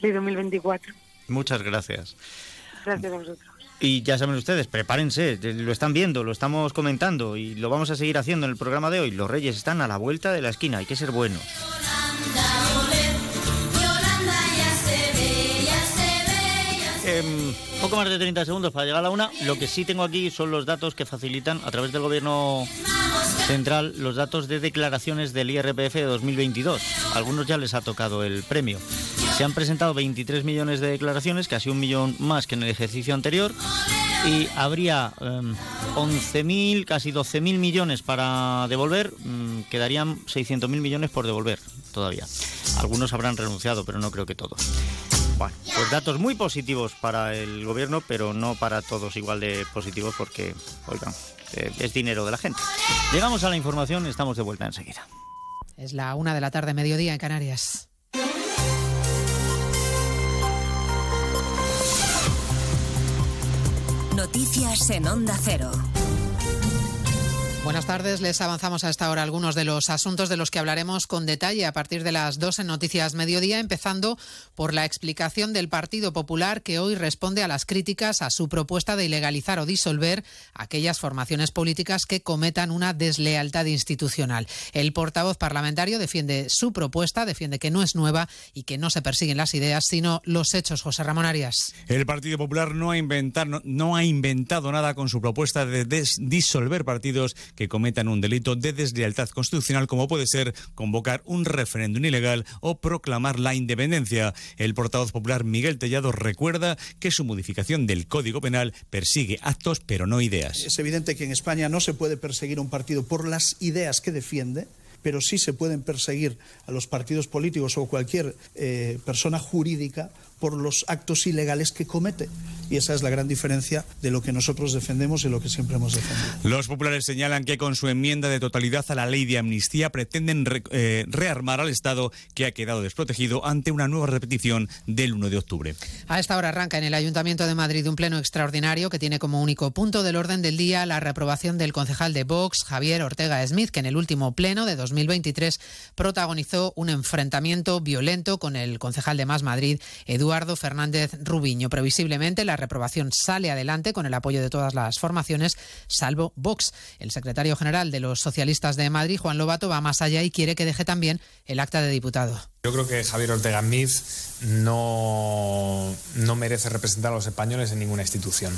Feliz 2024. Muchas gracias. Gracias a vosotros. Y ya saben ustedes, prepárense, lo están viendo, lo estamos comentando y lo vamos a seguir haciendo en el programa de hoy. Los Reyes están a la vuelta de la esquina, hay que ser buenos. Poco más de 30 segundos para llegar a la una. Lo que sí tengo aquí son los datos que facilitan a través del gobierno central los datos de declaraciones del IRPF de 2022. Algunos ya les ha tocado el premio. Se han presentado 23 millones de declaraciones, casi un millón más que en el ejercicio anterior. Y habría em, 11.000, casi 12.000 millones para devolver, mm, quedarían 600.000 millones por devolver todavía. Algunos habrán renunciado, pero no creo que todos. Bueno, pues datos muy positivos para el gobierno, pero no para todos igual de positivos porque, oigan, eh, es dinero de la gente. Llegamos a la información, estamos de vuelta enseguida. Es la una de la tarde, mediodía en Canarias. Noticias en Onda Cero. Buenas tardes, les avanzamos a esta hora algunos de los asuntos de los que hablaremos con detalle a partir de las dos en Noticias Mediodía, empezando por la explicación del Partido Popular que hoy responde a las críticas a su propuesta de ilegalizar o disolver aquellas formaciones políticas que cometan una deslealtad institucional. El portavoz parlamentario defiende su propuesta, defiende que no es nueva y que no se persiguen las ideas, sino los hechos. José Ramón Arias. El Partido Popular no ha, inventar, no, no ha inventado nada con su propuesta de disolver partidos que cometan un delito de deslealtad constitucional, como puede ser convocar un referéndum ilegal o proclamar la independencia. El portavoz popular Miguel Tellado recuerda que su modificación del Código Penal persigue actos, pero no ideas. Es evidente que en España no se puede perseguir un partido por las ideas que defiende, pero sí se pueden perseguir a los partidos políticos o cualquier eh, persona jurídica por los actos ilegales que comete. Y esa es la gran diferencia de lo que nosotros defendemos y lo que siempre hemos defendido. Los populares señalan que con su enmienda de totalidad a la ley de amnistía pretenden re- eh, rearmar al Estado que ha quedado desprotegido ante una nueva repetición del 1 de octubre. A esta hora arranca en el Ayuntamiento de Madrid un pleno extraordinario que tiene como único punto del orden del día la reprobación del concejal de Vox, Javier Ortega Smith, que en el último pleno de 2023 protagonizó un enfrentamiento violento con el concejal de Más Madrid, Eduardo Fernández Rubiño. Previsiblemente la reprobación sale adelante con el apoyo de todas las formaciones, salvo Vox. El secretario general de los socialistas de Madrid, Juan Lobato, va más allá y quiere que deje también el acta de diputado. Yo creo que Javier Ortega Smith no, no merece representar a los españoles en ninguna institución.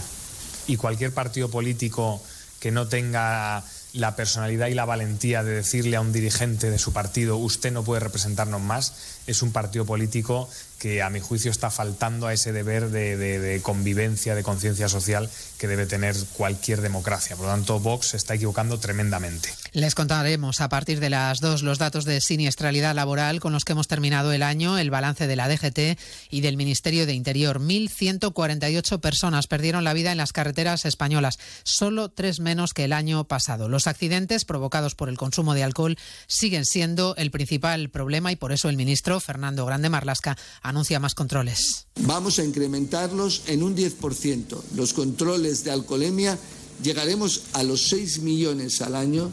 Y cualquier partido político que no tenga la personalidad y la valentía de decirle a un dirigente de su partido, usted no puede representarnos más, es un partido político que a mi juicio está faltando a ese deber de, convivencia, de conciencia social que debe tener cualquier democracia. Por lo tanto, Vox se está equivocando tremendamente. Les contaremos a partir de las dos los datos de siniestralidad laboral con los que hemos terminado el año, el balance de la DGT y del Ministerio de Interior. 1.148 personas perdieron la vida en las carreteras españolas, solo tres menos que el año pasado. Los accidentes provocados por el consumo de alcohol siguen siendo el principal problema y por eso el ministro Fernando Grande Marlasca anuncia más controles. Vamos a incrementarlos en un 10%. Los controles de alcoholemia llegaremos a los 6 millones al año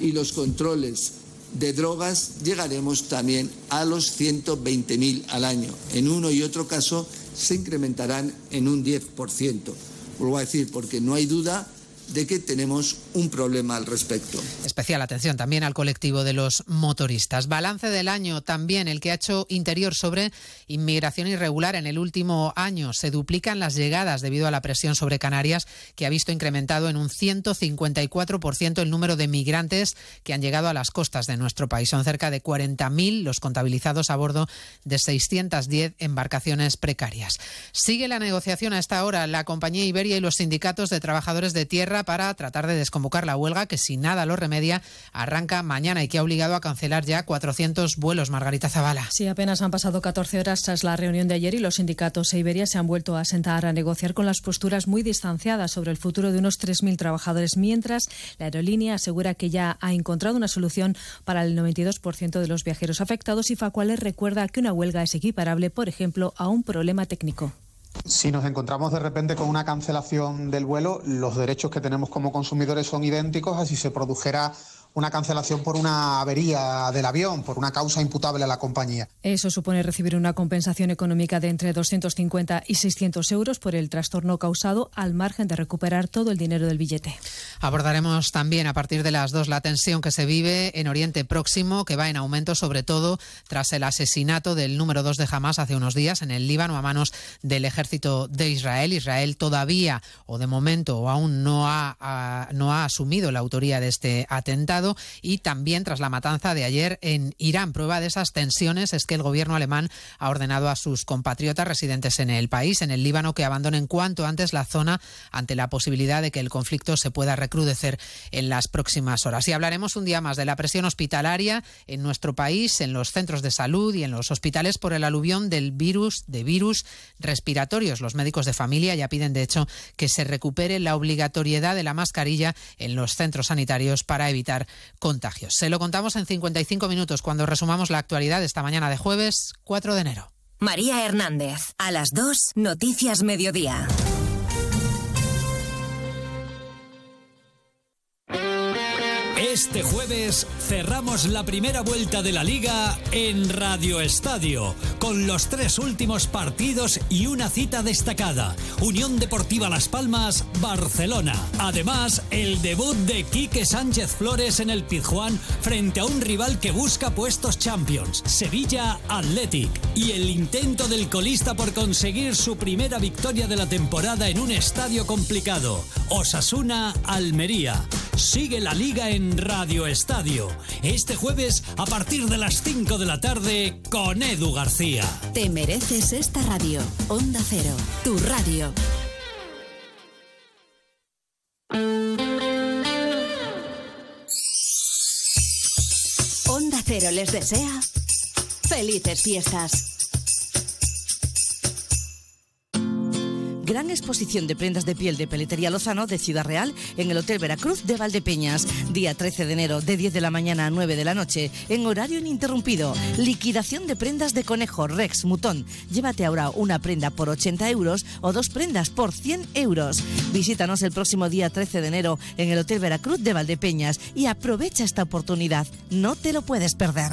y los controles de drogas llegaremos también a los 120.000 al año. En uno y otro caso se incrementarán en un 10%. Vuelvo a decir, porque no hay duda de que tenemos un problema al respecto. Especial atención también al colectivo de los motoristas. Balance del año también el que ha hecho Interior sobre inmigración irregular en el último año. Se duplican las llegadas debido a la presión sobre Canarias que ha visto incrementado en un 154% el número de migrantes que han llegado a las costas de nuestro país. Son cerca de 40.000 los contabilizados a bordo de 610 embarcaciones precarias. Sigue la negociación a esta hora la compañía Iberia y los sindicatos de trabajadores de tierra para tratar de desconvocar la huelga que si nada lo remedia arranca mañana y que ha obligado a cancelar ya 400 vuelos. Margarita Zavala. Sí, apenas han pasado 14 horas tras la reunión de ayer y los sindicatos e Iberia se han vuelto a sentar a negociar con las posturas muy distanciadas sobre el futuro de unos 3.000 trabajadores, mientras la aerolínea asegura que ya ha encontrado una solución para el 92% de los viajeros afectados y Facuales recuerda que una huelga es equiparable, por ejemplo, a un problema técnico. Si nos encontramos de repente con una cancelación del vuelo, los derechos que tenemos como consumidores son idénticos a si se produjera una cancelación por una avería del avión, por una causa imputable a la compañía. Eso supone recibir una compensación económica de entre 250 y 600 euros por el trastorno causado, al margen de recuperar todo el dinero del billete. Abordaremos también a partir de las dos la tensión que se vive en Oriente Próximo, que va en aumento sobre todo tras el asesinato del número dos de Hamas hace unos días en el Líbano a manos del ejército de Israel. Israel todavía, o de momento, o aún no ha, ha- no ha asumido la autoría de este atentado. Y también tras la matanza de ayer en Irán. Prueba de esas tensiones es que el gobierno alemán ha ordenado a sus compatriotas residentes en el país, en el Líbano, que abandonen cuanto antes la zona ante la posibilidad de que el conflicto se pueda recrudecer en las próximas horas. Y hablaremos un día más de la presión hospitalaria en nuestro país, en los centros de salud y en los hospitales por el aluvión del virus, de virus respiratorios. Los médicos de familia ya piden, de hecho, que se recupere la obligatoriedad de la mascarilla en los centros sanitarios para evitar contagios. Se lo contamos en 55 minutos cuando resumamos la actualidad esta mañana de jueves 4 de enero. María Hernández, a las 2, Noticias Mediodía. Este jueves cerramos la primera vuelta de la liga en Radio Estadio, con los tres últimos partidos y una cita destacada. Unión Deportiva Las Palmas, Barcelona. Además, el debut de Quique Sánchez Flores en el Pizjuán frente a un rival que busca puestos Champions, Sevilla Athletic. Y el intento del colista por conseguir su primera victoria de la temporada en un estadio complicado, Osasuna Almería. Sigue la liga en Radio Estadio. Este jueves a partir de las 5 de la tarde con Edu García. Te mereces esta radio. Onda Cero, tu radio. Onda Cero les desea felices fiestas. Gran exposición de prendas de piel de Peletería Lozano de Ciudad Real en el Hotel Veracruz de Valdepeñas. Día 13 de enero de 10 de la mañana a 9 de la noche en horario ininterrumpido. Liquidación de prendas de conejo, Rex, Mutón. Llévate ahora una prenda por 80 euros o dos prendas por 100 euros. Visítanos el próximo día 13 de enero en el Hotel Veracruz de Valdepeñas y aprovecha esta oportunidad. No te lo puedes perder.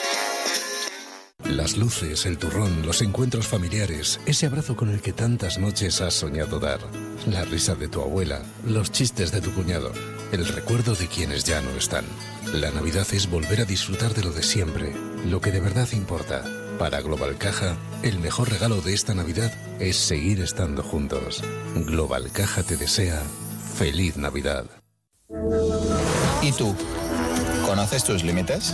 Las luces, el turrón, los encuentros familiares, ese abrazo con el que tantas noches has soñado dar, la risa de tu abuela, los chistes de tu cuñado, el recuerdo de quienes ya no están. La Navidad es volver a disfrutar de lo de siempre, lo que de verdad importa. Para Global Caja, el mejor regalo de esta Navidad es seguir estando juntos. Global Caja te desea feliz Navidad. ¿Y tú? ¿Conoces tus límites?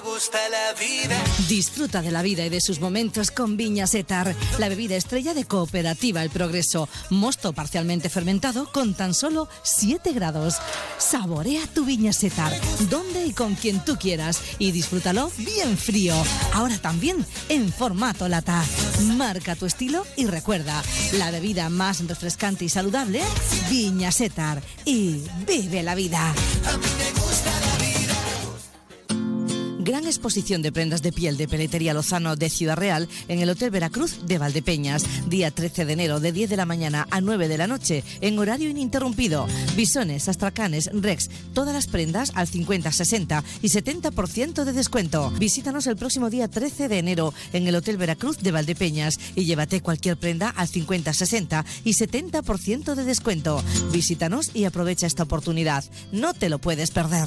Como me gusta la vida. Disfruta de la vida y de sus momentos con Viña Setar, la bebida estrella de Cooperativa El Progreso. Mosto parcialmente fermentado con tan solo 7 grados. Saborea tu Viña Setar, donde y con quien tú quieras, y disfrútalo bien frío. Ahora también en formato lata. Marca tu estilo y recuerda, la bebida más refrescante y saludable, Viña Setar. Y vive la vida. Gran exposición de prendas de piel de Peletería Lozano de Ciudad Real en el Hotel Veracruz de Valdepeñas. Día 13 de enero de 10 de la mañana a 9 de la noche en horario ininterrumpido. Bisones, astracanes, Rex, todas las prendas al 50, 60 y 70% de descuento. Visítanos el próximo día 13 de enero en el Hotel Veracruz de Valdepeñas y llévate cualquier prenda al 50, 60 y 70% de descuento. Visítanos y aprovecha esta oportunidad. No te lo puedes perder.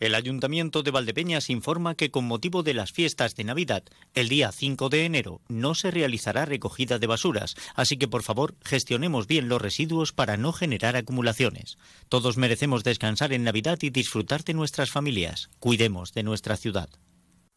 El Ayuntamiento de Valdepeñas informa que con motivo de las fiestas de Navidad, el día 5 de enero no se realizará recogida de basuras, así que por favor gestionemos bien los residuos para no generar acumulaciones. Todos merecemos descansar en Navidad y disfrutar de nuestras familias. Cuidemos de nuestra ciudad.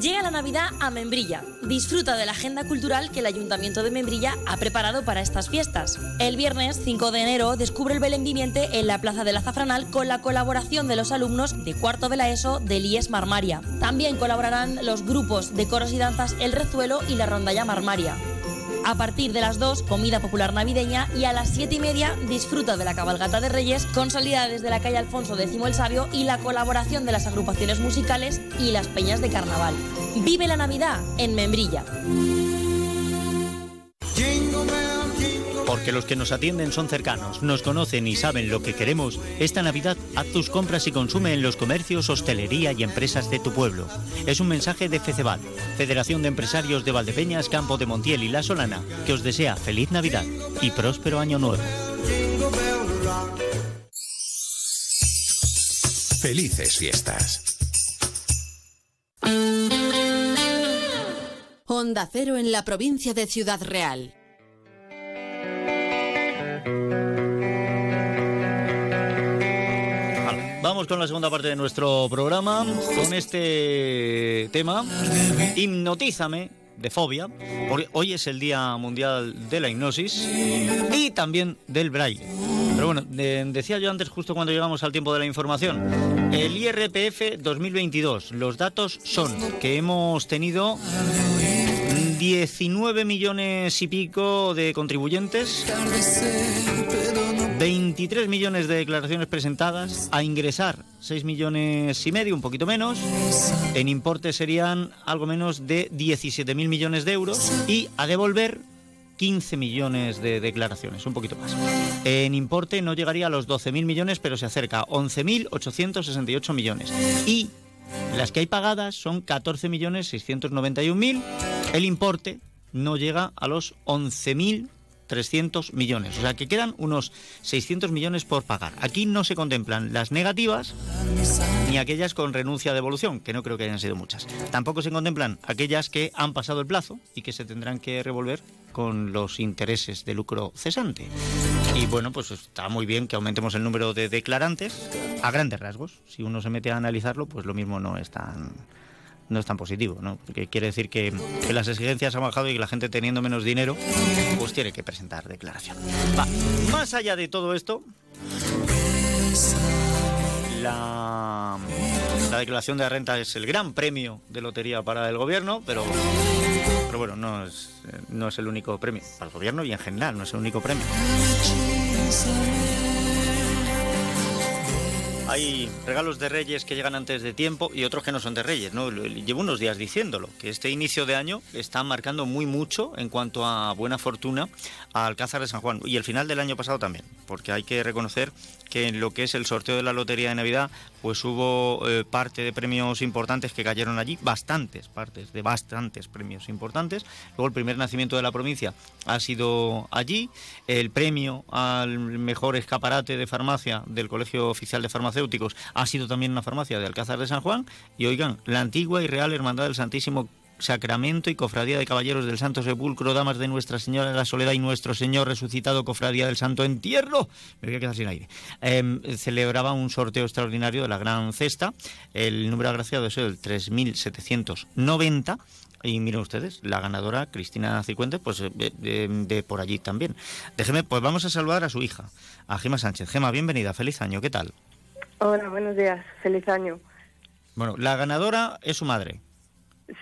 Llega la Navidad a Membrilla. Disfruta de la agenda cultural que el Ayuntamiento de Membrilla ha preparado para estas fiestas. El viernes 5 de enero descubre el Belén viviente en la Plaza del Azafranal con la colaboración de los alumnos de cuarto de la ESO del IES Marmaria. También colaborarán los grupos de coros y danzas El Rezuelo y la Rondalla Marmaria. A partir de las 2, comida popular navideña y a las 7 y media disfruta de la cabalgata de Reyes con salida desde la calle Alfonso X el Sabio y la colaboración de las agrupaciones musicales y las peñas de carnaval. Vive la Navidad en Membrilla. Porque los que nos atienden son cercanos, nos conocen y saben lo que queremos, esta Navidad haz tus compras y consume en los comercios, hostelería y empresas de tu pueblo. Es un mensaje de FECEVAL, Federación de Empresarios de Valdepeñas, Campo de Montiel y La Solana, que os desea feliz Navidad y próspero año nuevo. Felices fiestas. Onda Cero en la provincia de Ciudad Real. Vamos con la segunda parte de nuestro programa, con este tema, Hipnotízame, de fobia, porque hoy es el Día Mundial de la Hipnosis y también del braille. Pero bueno, de- decía yo antes, justo cuando llegamos al tiempo de la información, el IRPF 2022, los datos son que hemos tenido 19 millones y pico de contribuyentes, 23 millones de declaraciones presentadas, a ingresar 6 millones y medio, un poquito menos, en importe serían algo menos de 17.000 millones de euros y a devolver 15 millones de declaraciones, un poquito más. En importe no llegaría a los 12.000 millones, pero se acerca, 11.868 millones. Y las que hay pagadas son 14.691.000. El importe no llega a los 11.300 millones. O sea que quedan unos 600 millones por pagar. Aquí no se contemplan las negativas ni aquellas con renuncia a devolución, que no creo que hayan sido muchas. Tampoco se contemplan aquellas que han pasado el plazo y que se tendrán que revolver con los intereses de lucro cesante. Y bueno, pues está muy bien que aumentemos el número de declarantes a grandes rasgos. Si uno se mete a analizarlo, pues lo mismo no es tan no es tan positivo, ¿no? Porque quiere decir que, las exigencias han bajado y que la gente teniendo menos dinero, pues tiene que presentar declaración. Va, más allá de todo esto, la, la declaración de la renta es el gran premio de lotería para el gobierno, pero, pero bueno, no es, no es el único premio. Para el gobierno y en general, no es el único premio. Hay regalos de Reyes que llegan antes de tiempo y otros que no son de Reyes, ¿no? Llevo unos días diciéndolo, que este inicio de año está marcando muy mucho en cuanto a buena fortuna a Alcázar de San Juan y el final del año pasado también, porque hay que reconocer que en lo que es el sorteo de la Lotería de Navidad, pues hubo eh, parte de premios importantes que cayeron allí, bastantes partes de bastantes premios importantes. Luego el primer nacimiento de la provincia ha sido allí, el premio al mejor escaparate de farmacia del Colegio Oficial de Farmacéuticos ha sido también una farmacia de Alcázar de San Juan y oigan, la antigua y real Hermandad del Santísimo Sacramento y Cofradía de Caballeros del Santo Sepulcro, Damas de Nuestra Señora de la Soledad y Nuestro Señor Resucitado, Cofradía del Santo Entierro, me voy a quedar sin aire, Em, celebraba un sorteo extraordinario de la Gran Cesta. El número agraciado es el 3790. Y miren ustedes, la ganadora, Cristina Cicuente, pues eh, de, de- de por allí también. Déjeme, pues vamos a saludar a su hija, a Gema Sánchez. Gema, bienvenida, feliz año, ¿qué tal? Hola, buenos días, feliz año. Bueno, la ganadora es su madre.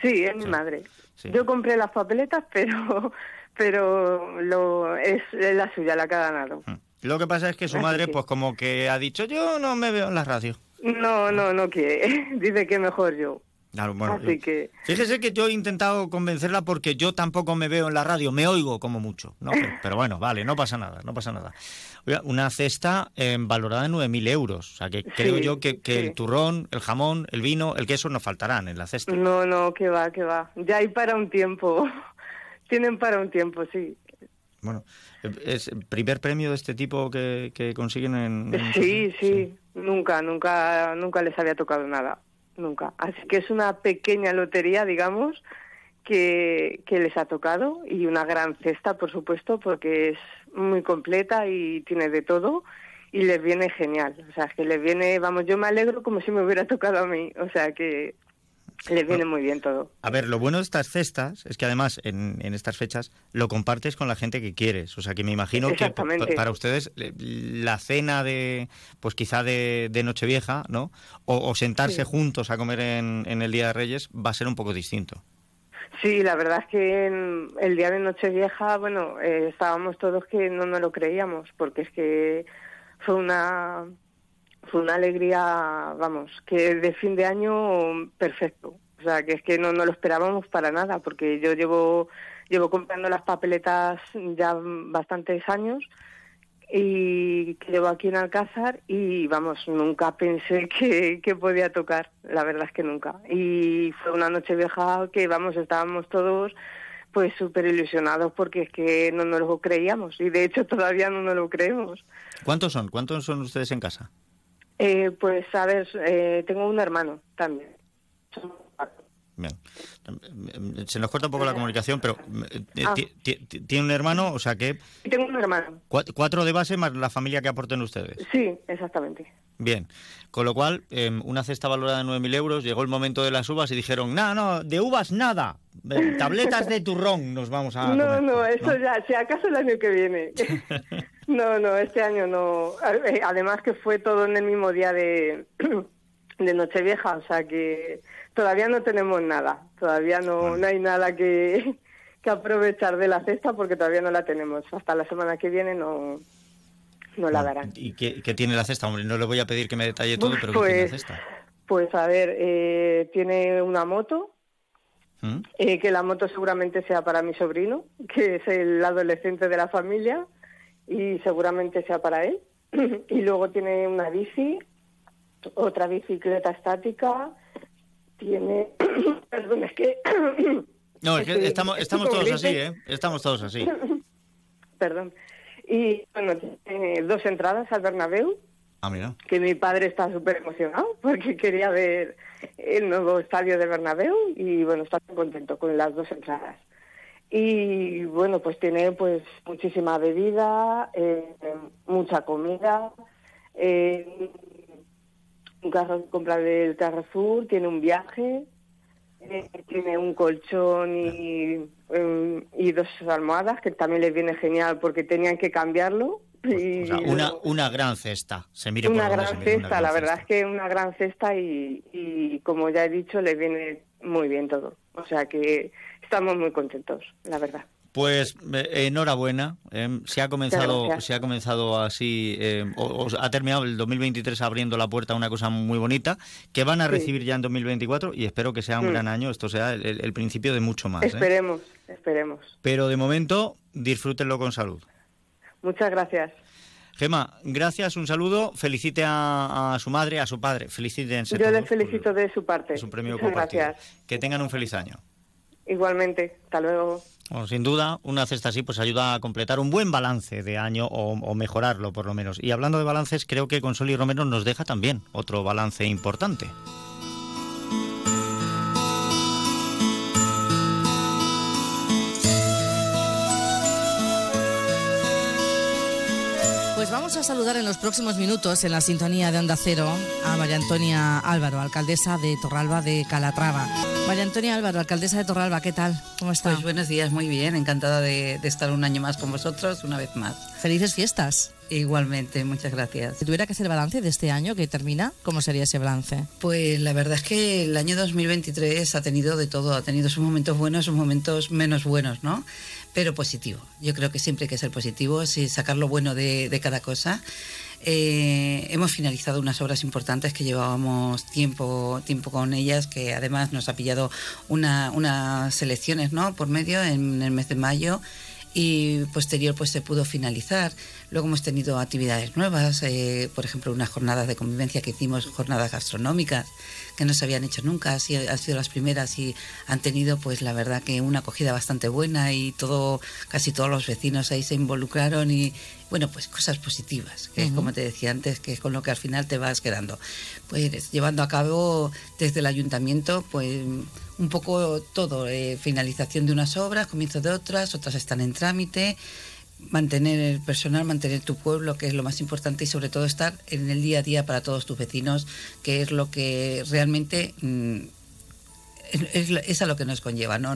Sí, es mi madre. sí. Yo compré las papeletas, pero pero lo es, es la suya la que ha ganado. Lo que pasa es que su Así madre, pues como que ha dicho, yo no me veo en la radio. No, no, no quiere. Dice que mejor yo. Así que... Fíjese que yo he intentado convencerla porque yo tampoco me veo en la radio, me oigo como mucho. ¿no? Pero, pero bueno, vale, no pasa nada, no pasa nada. Una cesta eh, valorada en 9.000 euros. O sea, que creo Sí, yo que, que sí. el turrón, el jamón, el vino, el queso no faltarán en la cesta. No, no, que va, que va. Ya hay para un tiempo. Tienen para un tiempo, sí. Bueno, ¿es el primer premio de este tipo que, que consiguen en...? en- Sí, sí, nunca, nunca, nunca les había tocado nada, nunca. Así que es una pequeña lotería, digamos, que, que les ha tocado y una gran cesta, por supuesto, porque es muy completa y tiene de todo y les viene genial. O sea, que les viene, vamos, yo me alegro como si me hubiera tocado a mí. O sea, que les viene muy bien todo. A ver, lo bueno de estas cestas es que además en, en estas fechas lo compartes con la gente que quieres. O sea, que me imagino que para ustedes la cena de, pues quizá de, de Nochevieja, ¿no? O, o sentarse Sí. juntos a comer en, en el Día de Reyes va a ser un poco distinto. Sí, la verdad es que en el día de Nochevieja, bueno, eh, estábamos todos que no nos lo creíamos, porque es que fue una fue una alegría, vamos, que de fin de año perfecto. O sea, que es que no, no lo esperábamos para nada, porque yo llevo llevo comprando las papeletas ya bastantes años y que llevo aquí en Alcázar y vamos, nunca pensé que, que podía tocar, la verdad es que nunca. Y fue una noche vieja que vamos, estábamos todos pues súper ilusionados porque es que no nos lo creíamos y de hecho todavía no nos lo creemos. ¿Cuántos son? ¿Cuántos son ustedes en casa? Eh, pues a ver, eh, tengo un hermano también. Bien. Se nos corta un poco la comunicación, pero eh, Ah. ti- ti- ti- tiene un hermano, o sea que Tengo un hermano, cua- cuatro de base más la familia que aporten ustedes. sí, exactamente. Bien, con lo cual, eh, una cesta valorada en 9.000 euros, llegó el momento de las uvas y dijeron, no, no, de uvas nada, tabletas de turrón nos vamos a No, comer". no, eso ya, si acaso el año que viene. no, no, este año no. Eh, Además que fue todo en el mismo día de, de Nochevieja, o sea que todavía no tenemos nada, todavía no, no hay nada que, que aprovechar de la cesta porque todavía no la tenemos. Hasta la semana que viene no, no la darán. ¿Y qué, qué tiene la cesta? Hombre, no le voy a pedir que me detalle todo, pero ¿qué tiene la Pues, cesta? pues a ver, eh, tiene una moto, ¿Mm? Eh, que la moto seguramente sea para mi sobrino, que es el adolescente de la familia, y seguramente sea para él. y luego tiene una bici, otra bicicleta estática, tiene... Perdón, es que... No, es que estamos, estamos todos así. ¿eh? Estamos todos así. Perdón. Y bueno, tiene dos entradas al Bernabéu, Ah, mira. que mi padre está súper emocionado porque quería ver el nuevo estadio de Bernabéu y bueno, está muy contento con las dos entradas. Y bueno, pues tiene pues muchísima bebida, eh, mucha comida, eh, un carro compra del Carrefour, tiene un viaje, eh, tiene un colchón y, eh, y dos almohadas que también les viene genial porque tenían que cambiarlo. Y O sea, una, una gran cesta. Se mire una por gran se mire, una cesta, gran la verdad cesta. es que una gran cesta y, y como ya he dicho, le viene muy bien todo. O sea que estamos muy contentos, la verdad. Pues eh, enhorabuena. eh, se ha comenzado, gracias. se ha comenzado así, eh, o- o ha terminado el 2023 abriendo la puerta a una cosa muy bonita que van a Sí. recibir ya en 2024 y espero que sea un Mm. gran año. Esto sea el, el principio de mucho más. esperemos, esperemos. Pero de momento disfrútenlo con salud. Muchas gracias. Gema, gracias, un saludo. Felicite a, a su madre, a su padre. Felicítense Yo le todos. felicito de su parte. Es un premio Muchas compartido. gracias. Que tengan un feliz año. Igualmente, hasta luego. Sin duda, una cesta así pues ayuda a completar un buen balance de año o, o mejorarlo por lo menos. Y hablando de balances, creo que Consoli Romero nos deja también otro balance importante. Vamos a saludar en los próximos minutos en la sintonía de Onda Cero a María Antonia Álvaro, alcaldesa de Torralba de Calatrava. María Antonia Álvaro, alcaldesa de Torralba, ¿qué tal? ¿Cómo está? Pues buenos días, muy bien, encantada de, de estar un año más con vosotros, una vez más. Felices fiestas. Igualmente, muchas gracias. Si tuviera que hacer balance de este año que termina, ¿cómo sería ese balance? Pues la verdad es que el año 2023 ha tenido de todo, ha tenido sus momentos buenos, sus momentos menos buenos, ¿no? Pero positivo. Yo creo que siempre hay que ser positivo, sacar lo bueno de, cada cosa. eh, hemos finalizado unas obras importantes que llevábamos tiempo, tiempo con ellas, que además nos ha pillado una, unas selecciones ¿no? por medio en el mes de mayo y posterior pues se pudo finalizar. Luego hemos tenido actividades nuevas, eh, por ejemplo unas jornadas de convivencia que hicimos, jornadas gastronómicas que no se habían hecho nunca, así han sido las primeras y han tenido pues la verdad que una acogida bastante buena y todo, casi todos los vecinos ahí se involucraron y bueno pues cosas positivas, que es como te decía antes, que es con lo que al final te vas quedando. Pues llevando a cabo desde el ayuntamiento pues un poco todo, eh, finalización de unas obras, comienzo de otras, otras están en trámite, mantener el personal, mantener tu pueblo, que es lo más importante, y sobre todo estar en el día a día para todos tus vecinos, que es lo que realmente mm, es, a lo que nos conlleva, ¿no?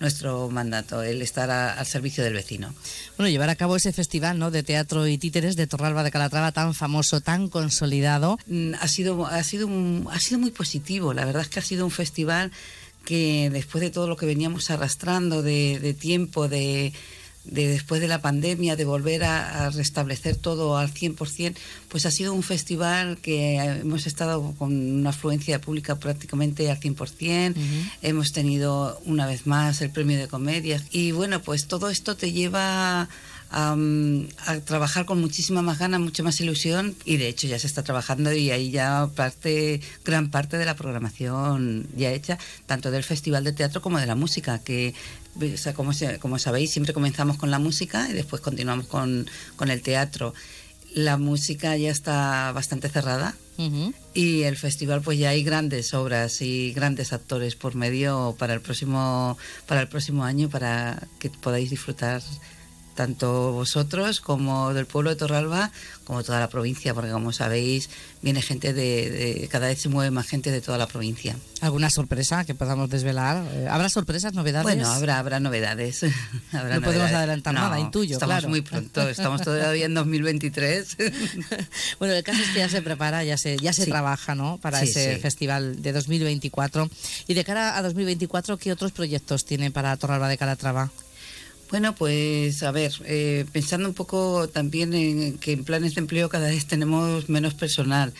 Nuestro mandato, el estar al servicio del vecino. Bueno, llevar a cabo ese festival ¿no? de teatro y títeres de Torralba de Calatrava tan famoso, tan consolidado. Mm, ha sido, ha sido, ha sido muy positivo, la verdad es que ha sido un festival que después de todo lo que veníamos arrastrando de, tiempo, de, después de la pandemia, de volver a, restablecer todo al 100%, pues ha sido un festival que hemos estado con una afluencia pública prácticamente al 100%, hemos tenido una vez más el premio de comedias. Y bueno, pues todo esto te lleva a, trabajar con muchísima más ganas, mucha más ilusión y de hecho ya se está trabajando y ahí ya parte gran parte de la programación ya hecha, tanto del Festival de Teatro como de la música, que como, como sabéis siempre comenzamos con la música y después continuamos con, con el teatro. La música ya está bastante cerrada, y el festival pues ya hay grandes obras y grandes actores por medio para el próximo para el próximo año para que podáis disfrutar tanto vosotros como del pueblo de Torralba, como toda la provincia, porque como sabéis, viene gente de, cada vez se mueve más gente de toda la provincia. ¿Alguna sorpresa que podamos desvelar? Eh, ¿Habrá sorpresas, novedades? Bueno, habrá, habrá novedades. no podemos adelantar nada, intuyo, Estamos muy pronto, estamos todavía en 2023. bueno, el caso es que ya se prepara, ya se, ya se trabaja, ¿no? Para ese festival de 2024. Y de cara a 2024, ¿qué otros proyectos tiene para Torralba de Calatrava? Bueno, pues a ver, eh, pensando un poco también en que en planes de empleo cada vez tenemos menos personal.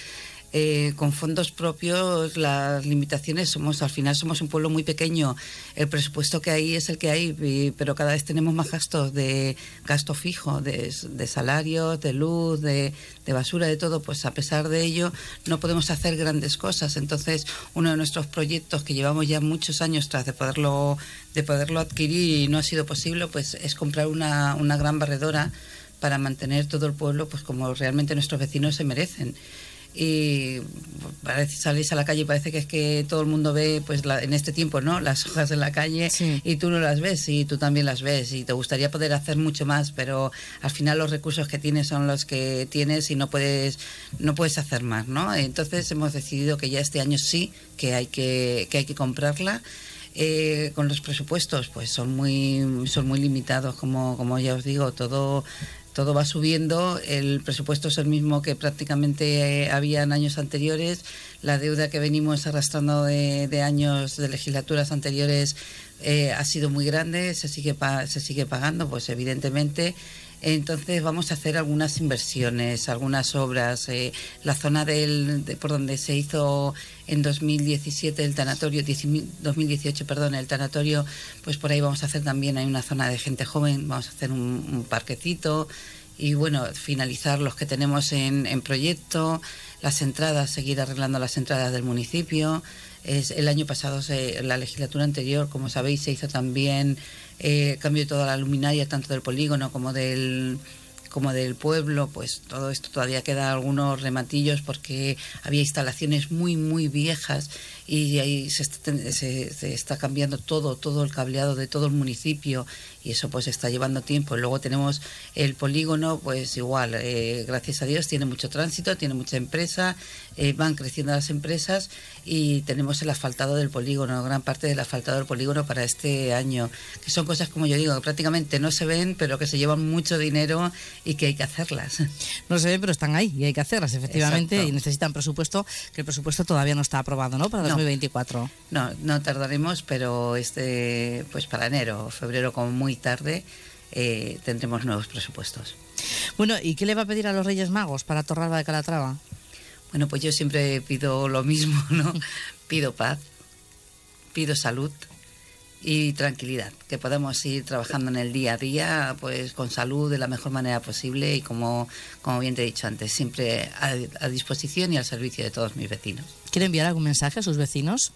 Eh, con fondos propios las limitaciones somos al final somos un pueblo muy pequeño. El presupuesto que hay es el que hay pero cada vez tenemos más gastos de gasto fijo de, salarios de luz de, basura de todo. Pues a pesar de ello no podemos hacer grandes cosas. Entonces uno de nuestros proyectos que llevamos ya muchos años tras de poderlo de poderlo adquirir y no ha sido posible pues es comprar una, una gran barredora para mantener todo el pueblo pues como realmente nuestros vecinos se merecen y parece, salís a la calle y parece que es que todo el mundo ve pues en este tiempo no las hojas en la calle y tú no las ves y tú también las ves y te gustaría poder hacer mucho más pero al final los recursos que tienes son los que tienes y no puedes no puedes hacer más no entonces hemos decidido que ya este año sí que hay que, que hay que comprarla. Eh, con los presupuestos pues son muy son muy limitados como como ya os digo todo todo va subiendo, el presupuesto es el mismo que prácticamente eh, había en años anteriores, la deuda que venimos arrastrando de, años, de legislaturas anteriores, eh, ha sido muy grande, se sigue, se sigue pagando, pues evidentemente. Entonces vamos a hacer algunas inversiones, algunas obras. Eh, la zona del, por donde se hizo en 2017 el tanatorio, 2018, perdón, el tanatorio, pues por ahí vamos a hacer también, hay una zona de gente joven, vamos a hacer un, parquecito y bueno, finalizar los que tenemos en, en proyecto, las entradas, seguir arreglando las entradas del municipio. Es, el año pasado, la legislatura anterior, como sabéis, se hizo también eh, cambio toda la luminaria, tanto del polígono como del como del pueblo, pues todo esto todavía queda algunos rematillos porque había instalaciones muy, muy viejas y ahí se está, se está, cambiando todo, todo el cableado de todo el municipio y eso pues está llevando tiempo. Luego tenemos el polígono, pues igual, eh, gracias a Dios tiene mucho tránsito, tiene mucha empresa, eh, van creciendo las empresas y tenemos el asfaltado del polígono, gran parte del asfaltado del polígono para este año, que son cosas como yo digo, que prácticamente no se ven, pero que se llevan mucho dinero y que hay que hacerlas. No se ven, pero están ahí y hay que hacerlas, efectivamente, y necesitan presupuesto, que el presupuesto todavía no está aprobado, ¿no? Para 2024. No, no tardaremos, pero este, pues para enero o febrero como muy tarde eh, tendremos nuevos presupuestos. Bueno, ¿y qué le va a pedir a los Reyes Magos para Torralba de Calatrava? Bueno, pues yo siempre pido lo mismo, ¿no? pido paz, pido salud y tranquilidad, que podamos ir trabajando en el día a día, pues con salud de la mejor manera posible y como, como bien te he dicho antes, siempre a, a disposición y al servicio de todos mis vecinos. ¿Quiere enviar algún mensaje a sus vecinos?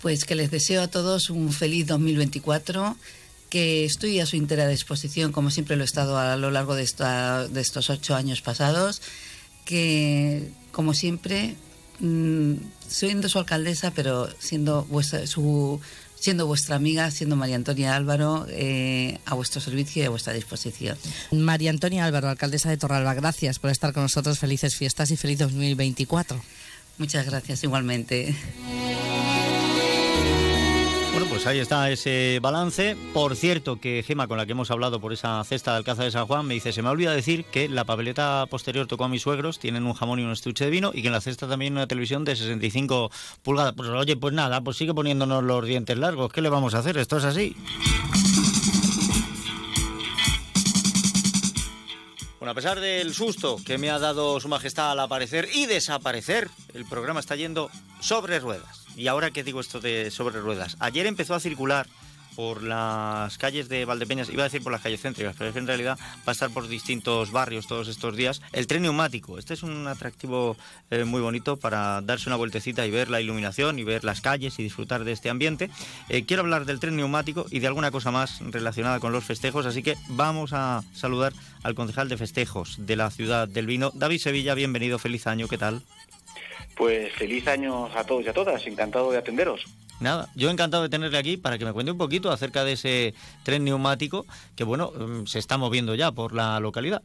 Pues que les deseo a todos un feliz 2024 que estoy a su entera disposición, como siempre lo he estado a lo largo de, esta, de estos ocho años pasados, que como siempre, mmm, siendo su alcaldesa, pero siendo vuestra, su, siendo vuestra amiga, siendo María Antonia Álvaro, eh, a vuestro servicio y a vuestra disposición. María Antonia Álvaro, alcaldesa de Torralba, gracias por estar con nosotros. Felices fiestas y feliz 2024. Muchas gracias, igualmente. Pues ahí está ese balance. Por cierto, que Gema, con la que hemos hablado por esa cesta de Alcázar de San Juan, me dice, se me ha olvidado decir que la papeleta posterior tocó a mis suegros, tienen un jamón y un estuche de vino, y que en la cesta también una televisión de 65 pulgadas. Pues oye, pues nada, pues sigue poniéndonos los dientes largos. ¿Qué le vamos a hacer? Esto es así. Bueno, a pesar del susto que me ha dado Su Majestad al aparecer y desaparecer, el programa está yendo sobre ruedas. Y ahora que digo esto de sobre ruedas, ayer empezó a circular por las calles de Valdepeñas, iba a decir por las calles céntricas, pero es que en realidad va a estar por distintos barrios todos estos días, el tren neumático. Este es un atractivo eh, muy bonito para darse una vueltecita y ver la iluminación y ver las calles y disfrutar de este ambiente. Eh, quiero hablar del tren neumático y de alguna cosa más relacionada con los festejos, así que vamos a saludar al concejal de festejos de la ciudad del vino, David Sevilla, bienvenido, feliz año, ¿qué tal? Pues feliz año a todos y a todas, encantado de atenderos. Nada, yo encantado de tenerle aquí para que me cuente un poquito acerca de ese tren neumático que, bueno, se está moviendo ya por la localidad.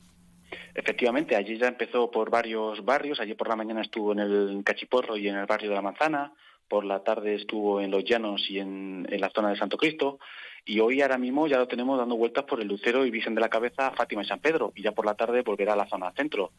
Efectivamente, allí ya empezó por varios barrios. Ayer por la mañana estuvo en el Cachiporro y en el barrio de la Manzana. Por la tarde estuvo en Los Llanos y en, en la zona de Santo Cristo y hoy ahora mismo ya lo tenemos dando vueltas por el Lucero y Virgen de la Cabeza, Fátima y San Pedro, y ya por la tarde volverá a la zona centro.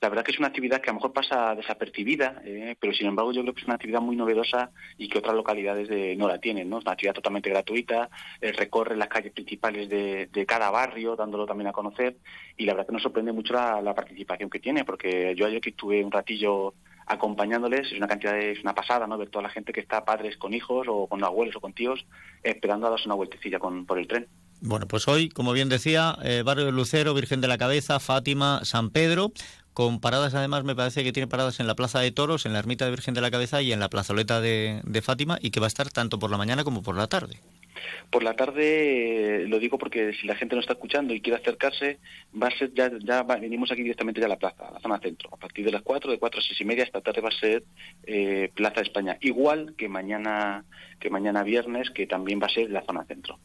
La verdad que es una actividad que a lo mejor pasa desapercibida, eh, pero sin embargo yo creo que es una actividad muy novedosa y que otras localidades de, no la tienen, ¿no? Es una actividad totalmente gratuita, eh, recorre las calles principales de, de, cada barrio, dándolo también a conocer, y la verdad que nos sorprende mucho la, la participación que tiene, porque yo ayer que estuve un ratillo acompañándoles, es una cantidad de, es una pasada, ¿no? Ver toda la gente que está padres con hijos o con abuelos o con tíos esperando a darse una vueltecilla con, por el tren. Bueno, pues hoy, como bien decía, eh, Barrio de Lucero, Virgen de la Cabeza, Fátima, San Pedro, con paradas además me parece que tiene paradas en la Plaza de Toros, en la Ermita de Virgen de la Cabeza y en la plazoleta de, de Fátima y que va a estar tanto por la mañana como por la tarde. Por la tarde, eh, lo digo porque si la gente no está escuchando y quiere acercarse, va a ser ya, ya va, venimos aquí directamente ya a la plaza, a la zona centro. A partir de las 4, de 4 a 6 y media, esta tarde va a ser eh, Plaza de España. Igual que mañana, que mañana viernes, que también va a ser la zona centro.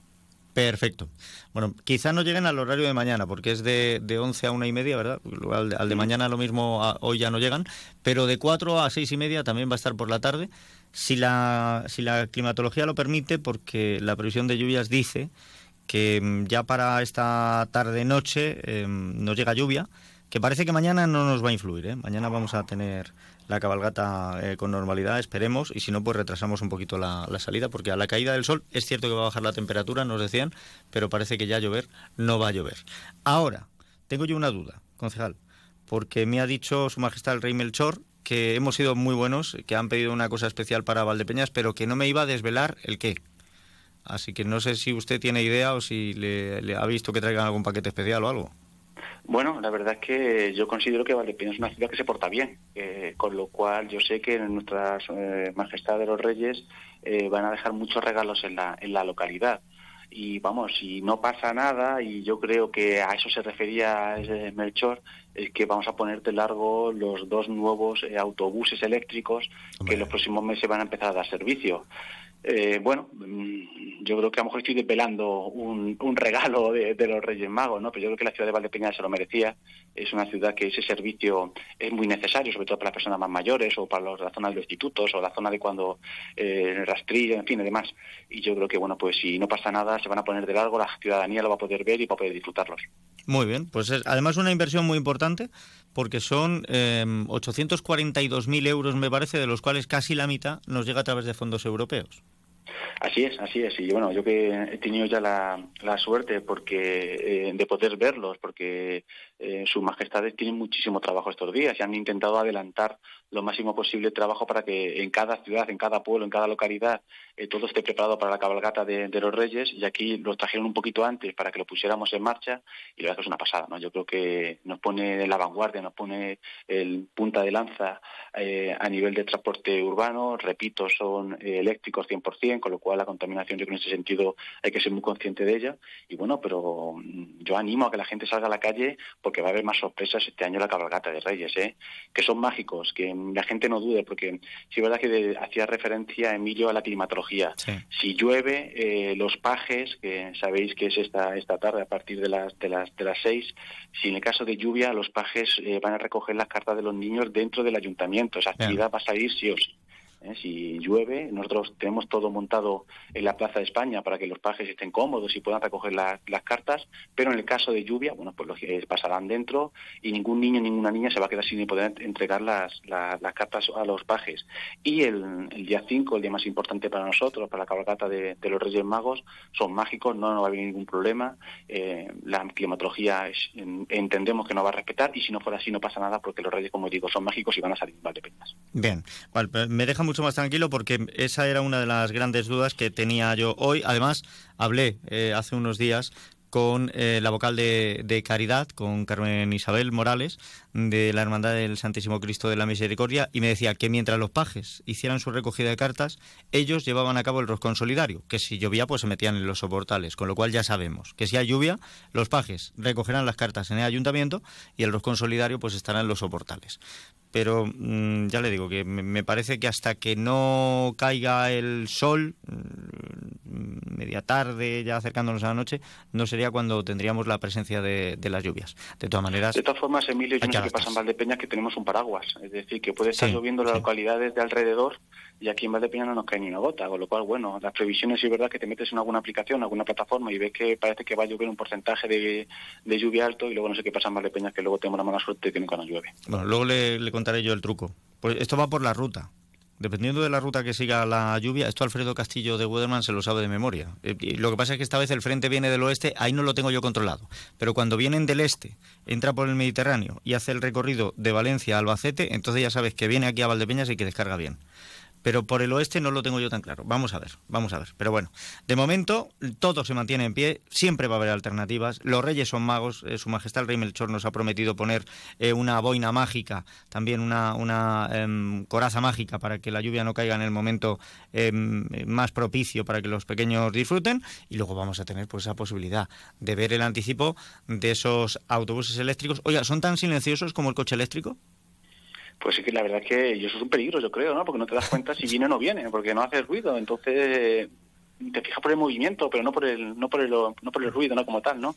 Perfecto. Bueno, quizá no lleguen al horario de mañana, porque es de, de 11 a una y media, ¿verdad? Al de, al de mañana lo mismo, a, hoy ya no llegan, pero de 4 a 6 y media también va a estar por la tarde, si la, si la climatología lo permite, porque la previsión de lluvias dice que ya para esta tarde-noche eh, nos llega lluvia, que parece que mañana no nos va a influir, ¿eh? Mañana vamos a tener la cabalgata eh, con normalidad, esperemos, y si no, pues retrasamos un poquito la, la, salida, porque a la caída del sol es cierto que va a bajar la temperatura, nos decían, pero parece que ya llover no va a llover. Ahora, tengo yo una duda, concejal, porque me ha dicho Su Majestad el Rey Melchor que hemos sido muy buenos, que han pedido una cosa especial para Valdepeñas, pero que no me iba a desvelar el qué. Así que no sé si usted tiene idea o si le, ha visto que traigan algún paquete especial o algo. Bueno, la verdad es que yo considero que Valdepeñas es una ciudad que se porta bien, eh, con lo cual yo sé que nuestras eh, majestades de los reyes eh, van a dejar muchos regalos en la, en la localidad. Y vamos, si no pasa nada, y yo creo que a eso se refería ese Melchor, es que vamos a poner de largo los dos nuevos eh, autobuses eléctricos Hombre. que en los próximos meses van a empezar a dar servicio. Eh, bueno, yo creo que a lo mejor estoy desvelando un, regalo de, los Reyes Magos, ¿no? Pero yo creo que la ciudad de Valdepeñas se lo merecía. Es una ciudad que ese servicio es muy necesario, sobre todo para las personas más mayores o para los, la zona de los institutos o la zona de cuando eh, el rastrillo, en fin, y demás. Y yo creo que, bueno, pues si no pasa nada, se van a poner de largo, la ciudadanía lo va a poder ver y va a poder disfrutarlos. Muy bien, pues es además una inversión muy importante porque son eh, 842.000 euros, me parece, de los cuales casi la mitad nos llega a través de fondos europeos. Así es, así es. Y bueno, yo que he tenido ya la, la suerte porque eh, de poder verlos, porque eh, sus majestades tienen muchísimo trabajo estos días y han intentado adelantar lo máximo posible el trabajo para que en cada ciudad, en cada pueblo, en cada localidad, eh, todo esté preparado para la cabalgata de, los Reyes. Y aquí lo trajeron un poquito antes para que lo pusiéramos en marcha y la verdad que es una pasada, ¿no? Yo creo que nos pone la vanguardia, nos pone el punta de lanza eh, a nivel de transporte urbano, repito, son eléctricos 100%, con lo cual la contaminación yo creo en ese sentido hay que ser muy consciente de ella y bueno, pero mm, yo animo a que la gente salga a la calle porque va a haber más sorpresas este año la cabalgata de Reyes, ¿eh? que son mágicos, que la gente no dude, porque sí es verdad que hacía referencia Emilio a la climatología. Si llueve, eh, los pajes, que sabéis que es esta, esta tarde a partir de las, de las, de las seis, si en el caso de lluvia, los pajes eh, van a recoger las cartas de los niños dentro del ayuntamiento. Esa actividad va a salir sí o sí. ¿Eh? Si llueve, nosotros tenemos todo montado en la Plaza de España para que los pajes estén cómodos y puedan recoger las cartas, pero en el caso de lluvia, bueno, pues los pasarán dentro y ningún niño, ninguna niña se va a quedar sin poder entregar las, las, cartas a los pajes. Y el, día 5, el día más importante para nosotros, para la cabalgata de, los Reyes Magos, son mágicos, no, no va a haber ningún problema. Eh, la climatología entendemos que no va a respetar y si no fuera así no pasa nada porque los Reyes, como digo, son mágicos y van a salir de penas. Bien, vale, me deja mucho más tranquilo porque esa era una de las grandes dudas que tenía yo hoy. Además, hablé eh, hace unos días con eh, la vocal de, Caridad, con Carmen Isabel Morales, de la Hermandad del Santísimo Cristo de la Misericordia, y me decía que mientras los pajes hicieran su recogida de cartas, ellos llevaban a cabo el roscón solidario, que si llovía pues se metían en los soportales, con lo cual ya sabemos que si hay lluvia, los pajes recogerán las cartas en el ayuntamiento y el roscón solidario pues estará en los soportales pero mm, ya le digo que me, parece que hasta que no caiga el sol, mm, media tarde, ya acercándonos a la noche, no sería cuando tendríamos la presencia de, las lluvias. De todas maneras. De todas formas, Emilio, yo no sé qué pasa en Valdepeñas, que tenemos un paraguas. Es decir, que puede estar lloviendo en las localidades de alrededor y aquí en Valdepeñas no nos cae ni una gota, con lo cual, bueno, las previsiones sí es verdad que te metes en alguna aplicación, alguna plataforma y ves que parece que va a llover un porcentaje de, lluvia alto y luego no sé qué pasa en Valdepeñas, que luego tenemos la mala suerte de que nunca nos llueve. Bueno, luego le, contaré yo el truco. Pues esto va por la ruta. Dependiendo de la ruta que siga la lluvia, esto Alfredo Castillo de Weatherman se lo sabe de memoria. Eh, lo que pasa es que esta vez el frente viene del oeste, ahí no lo tengo yo controlado. Pero cuando vienen del este, entra por el Mediterráneo y hace el recorrido de Valencia a Albacete, entonces ya sabes que viene aquí a Valdepeñas y que descarga bien pero por el oeste no lo tengo yo tan claro. Vamos a ver, vamos a ver. Pero bueno, de momento todo se mantiene en pie, siempre va a haber alternativas. Los reyes son magos, eh, Su Majestad el Rey Melchor nos ha prometido poner eh, una boina mágica, también una, una em, coraza mágica para que la lluvia no caiga en el momento em, más propicio para que los pequeños disfruten. Y luego vamos a tener pues esa posibilidad de ver el anticipo de esos autobuses eléctricos. Oiga, ¿son tan silenciosos como el coche eléctrico? Pues sí que la verdad es que eso es un peligro, yo creo, ¿no? Porque no te das cuenta si viene o no viene, porque no hace ruido. Entonces, te fijas por el movimiento, pero no por el, no por el, no por el ruido, no como tal, ¿no?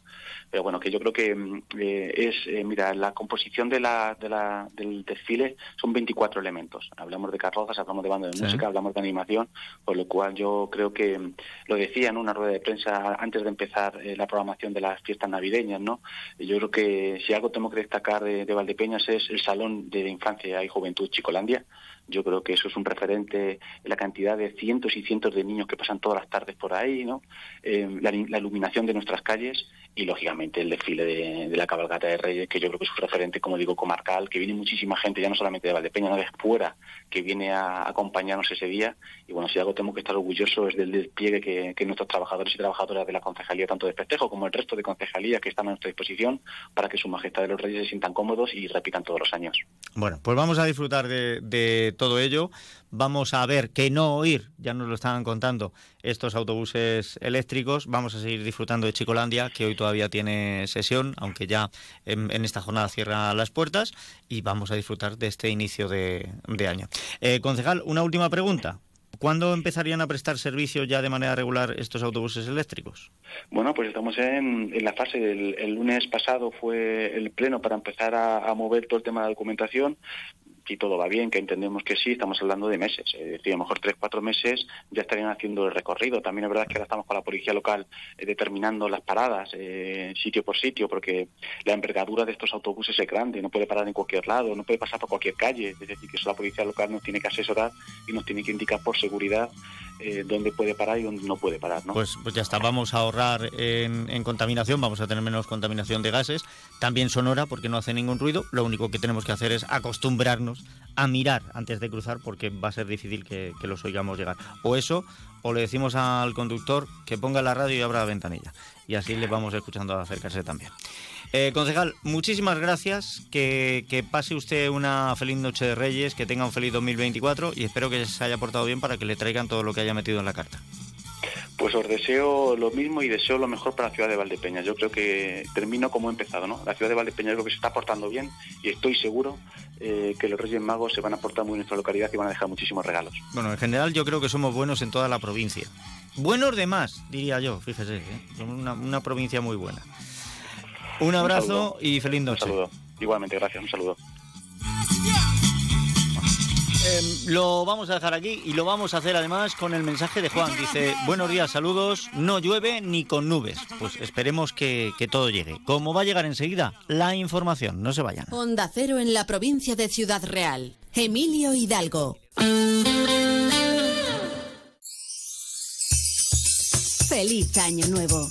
Pero bueno, que yo creo que mm, eh, es, eh, mira, la composición de la, de la, del desfile son 24 elementos. Hablamos de carrozas, hablamos de banda de música, hablamos de animación, por lo cual yo creo que, mm, lo decía en una rueda de prensa antes de empezar eh, la programación de las fiestas navideñas, ¿no? Yo creo que si algo tengo que destacar de, de Valdepeñas es el Salón de Infancia y Juventud Chicolandia, yo creo que eso es un referente en la cantidad de cientos y cientos de niños que pasan todas las tardes por ahí, ¿no? Eh, la, iluminación de nuestras calles y lógicamente el desfile de, la cabalgata de Reyes, que yo creo que es un referente, como digo, comarcal, que viene muchísima gente, ya no solamente de Valdepeña, no de fuera, que viene a acompañarnos ese día. Y bueno, si algo tengo que estar orgulloso es del despliegue que, nuestros trabajadores y trabajadoras de la concejalía, tanto de Festejo como el resto de concejalías que están a nuestra disposición, para que su majestad de los Reyes se sientan cómodos y repitan todos los años. Bueno, pues vamos a disfrutar de todo ello vamos a ver que no oír, ya nos lo estaban contando, estos autobuses eléctricos. Vamos a seguir disfrutando de Chicolandia, que hoy todavía tiene sesión, aunque ya en, esta jornada cierra las puertas, y vamos a disfrutar de este inicio de, año. Eh, concejal, una última pregunta. ¿Cuándo empezarían a prestar servicio ya de manera regular estos autobuses eléctricos? Bueno, pues estamos en, la fase el lunes pasado fue el pleno para empezar a, a, mover todo el tema de documentación si todo va bien, que entendemos que sí, estamos hablando de meses. Es decir, a lo mejor tres, cuatro meses ya estarían haciendo el recorrido. También es verdad que ahora estamos con la policía local eh, determinando las paradas eh, sitio por sitio, porque la envergadura de estos autobuses es grande, no puede parar en cualquier lado, no puede pasar por cualquier calle. Es decir, que eso la policía local nos tiene que asesorar y nos tiene que indicar por seguridad eh, dónde puede parar y dónde no puede parar. ¿no? Pues, pues ya está, vamos a ahorrar en, en contaminación, vamos a tener menos contaminación de gases, también sonora porque no hace ningún ruido, lo único que tenemos que hacer es acostumbrarnos a mirar antes de cruzar porque va a ser difícil que, los oigamos llegar. O eso, o le decimos al conductor que ponga la radio y abra la ventanilla. Y así le vamos escuchando acercarse también. Eh, concejal, muchísimas gracias. Que, que pase usted una feliz noche de Reyes, que tenga un feliz 2024 y espero que se haya portado bien para que le traigan todo lo que haya metido en la carta. Pues os deseo lo mismo y deseo lo mejor para la ciudad de Valdepeñas. Yo creo que termino como he empezado, ¿no? La ciudad de Valdepeñas creo que se está portando bien y estoy seguro eh, que los Reyes Magos se van a portar muy bien en nuestra localidad y van a dejar muchísimos regalos. Bueno, en general yo creo que somos buenos en toda la provincia. Buenos de más, diría yo, fíjese. ¿eh? Somos una, una provincia muy buena. Un abrazo y feliz Un noche. saludo. Igualmente, gracias. Un saludo. Em, lo vamos a dejar aquí y lo vamos a hacer además con el mensaje de Juan. Dice, buenos días, saludos, no llueve ni con nubes. Pues esperemos que, que todo llegue. Como va a llegar enseguida, la información, no se vayan. Onda Cero en la provincia de Ciudad Real. Emilio Hidalgo. Feliz Año Nuevo.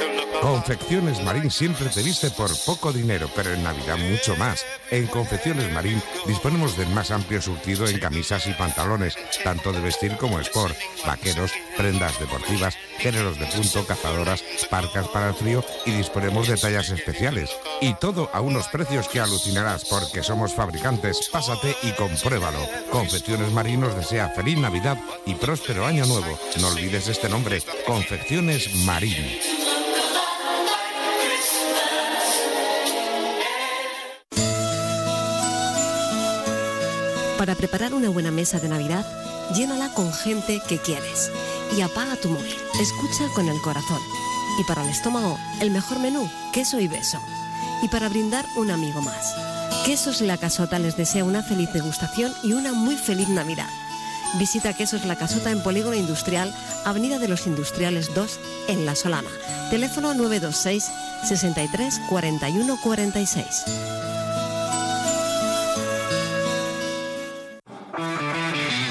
Confecciones Marín siempre te viste por poco dinero, pero en Navidad mucho más. En Confecciones Marín disponemos del más amplio surtido en camisas y pantalones, tanto de vestir como sport, vaqueros, prendas deportivas, géneros de punto, cazadoras, parcas para el frío y disponemos de tallas especiales. Y todo a unos precios que alucinarás porque somos fabricantes. Pásate y compruébalo. Confecciones Marín nos desea feliz Navidad y próspero año nuevo. No olvides este nombre, Confecciones Marín. Para preparar una buena mesa de Navidad, llénala con gente que quieres. Y apaga tu móvil. Escucha con el corazón. Y para el estómago, el mejor menú, queso y beso. Y para brindar, un amigo más. Quesos La Casota les desea una feliz degustación y una muy feliz Navidad. Visita Quesos La Casota en Polígono Industrial, Avenida de los Industriales 2, en La Solana. Teléfono 926 63 41 46.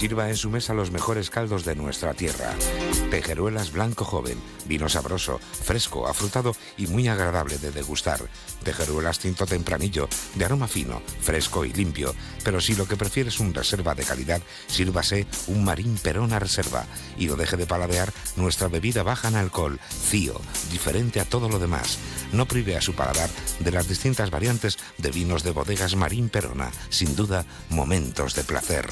Sirva en su mesa los mejores caldos de nuestra tierra. Tejeruelas blanco joven, vino sabroso, fresco, afrutado y muy agradable de degustar. Tejeruelas tinto tempranillo, de aroma fino, fresco y limpio. Pero si lo que prefiere es un reserva de calidad, sírvase un marín perona reserva. Y lo deje de paladear nuestra bebida baja en alcohol, Cío, diferente a todo lo demás. No prive a su paladar de las distintas variantes de vinos de bodegas Marín Perona. Sin duda, momentos de placer.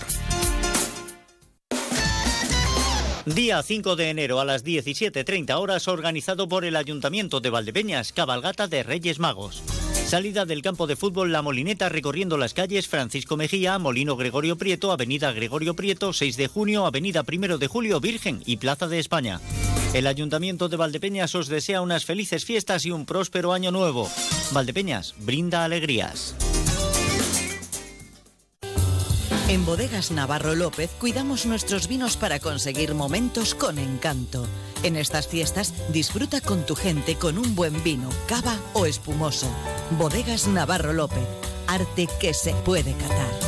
Día 5 de enero a las 17.30 horas organizado por el Ayuntamiento de Valdepeñas, cabalgata de Reyes Magos. Salida del campo de fútbol La Molineta recorriendo las calles Francisco Mejía, Molino Gregorio Prieto, Avenida Gregorio Prieto, 6 de junio, Avenida Primero de Julio, Virgen y Plaza de España. El Ayuntamiento de Valdepeñas os desea unas felices fiestas y un próspero año nuevo. Valdepeñas brinda alegrías. En Bodegas Navarro López cuidamos nuestros vinos para conseguir momentos con encanto. En estas fiestas disfruta con tu gente con un buen vino, cava o espumoso. Bodegas Navarro López, arte que se puede catar.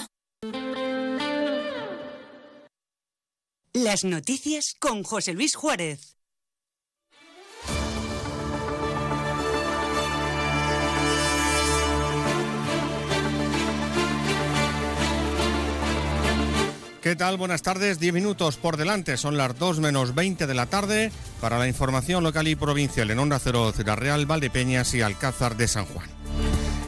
Las noticias con José Luis Juárez. ¿Qué tal? Buenas tardes. Diez minutos por delante. Son las 2 menos 20 de la tarde para la información local y provincial en Onda Cero, Ciudad Real, Valdepeñas y Alcázar de San Juan.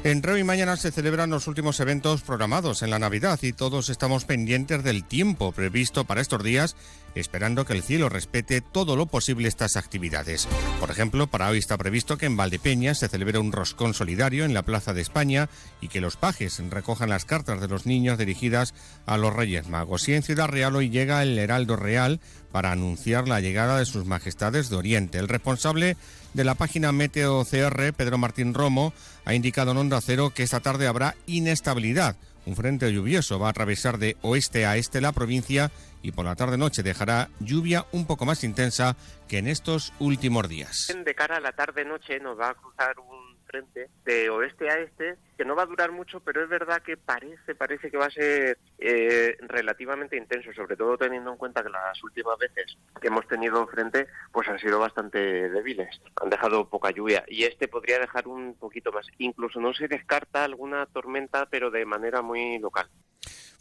Entre hoy y mañana se celebran los últimos eventos programados en la Navidad y todos estamos pendientes del tiempo previsto para estos días, esperando que el cielo respete todo lo posible estas actividades. Por ejemplo, para hoy está previsto que en Valdepeña se celebre un roscón solidario en la Plaza de España y que los pajes recojan las cartas de los niños dirigidas a los Reyes Magos. Y en Ciudad Real hoy llega el Heraldo Real para anunciar la llegada de sus majestades de Oriente. El responsable de la página Meteo CR, Pedro Martín Romo, ha indicado en Onda Cero que esta tarde habrá inestabilidad. Un frente lluvioso va a atravesar de oeste a este la provincia y por la tarde-noche dejará lluvia un poco más intensa que en estos últimos días. De cara a la tarde-noche nos va a cruzar un frente de oeste a este que no va a durar mucho, pero es verdad que parece, parece que va a ser eh, relativamente intenso, sobre todo teniendo en cuenta que las últimas veces que hemos tenido frente pues han sido bastante débiles, han dejado poca lluvia y este podría dejar un poquito más. Incluso no se descarta alguna tormenta, pero de manera muy local.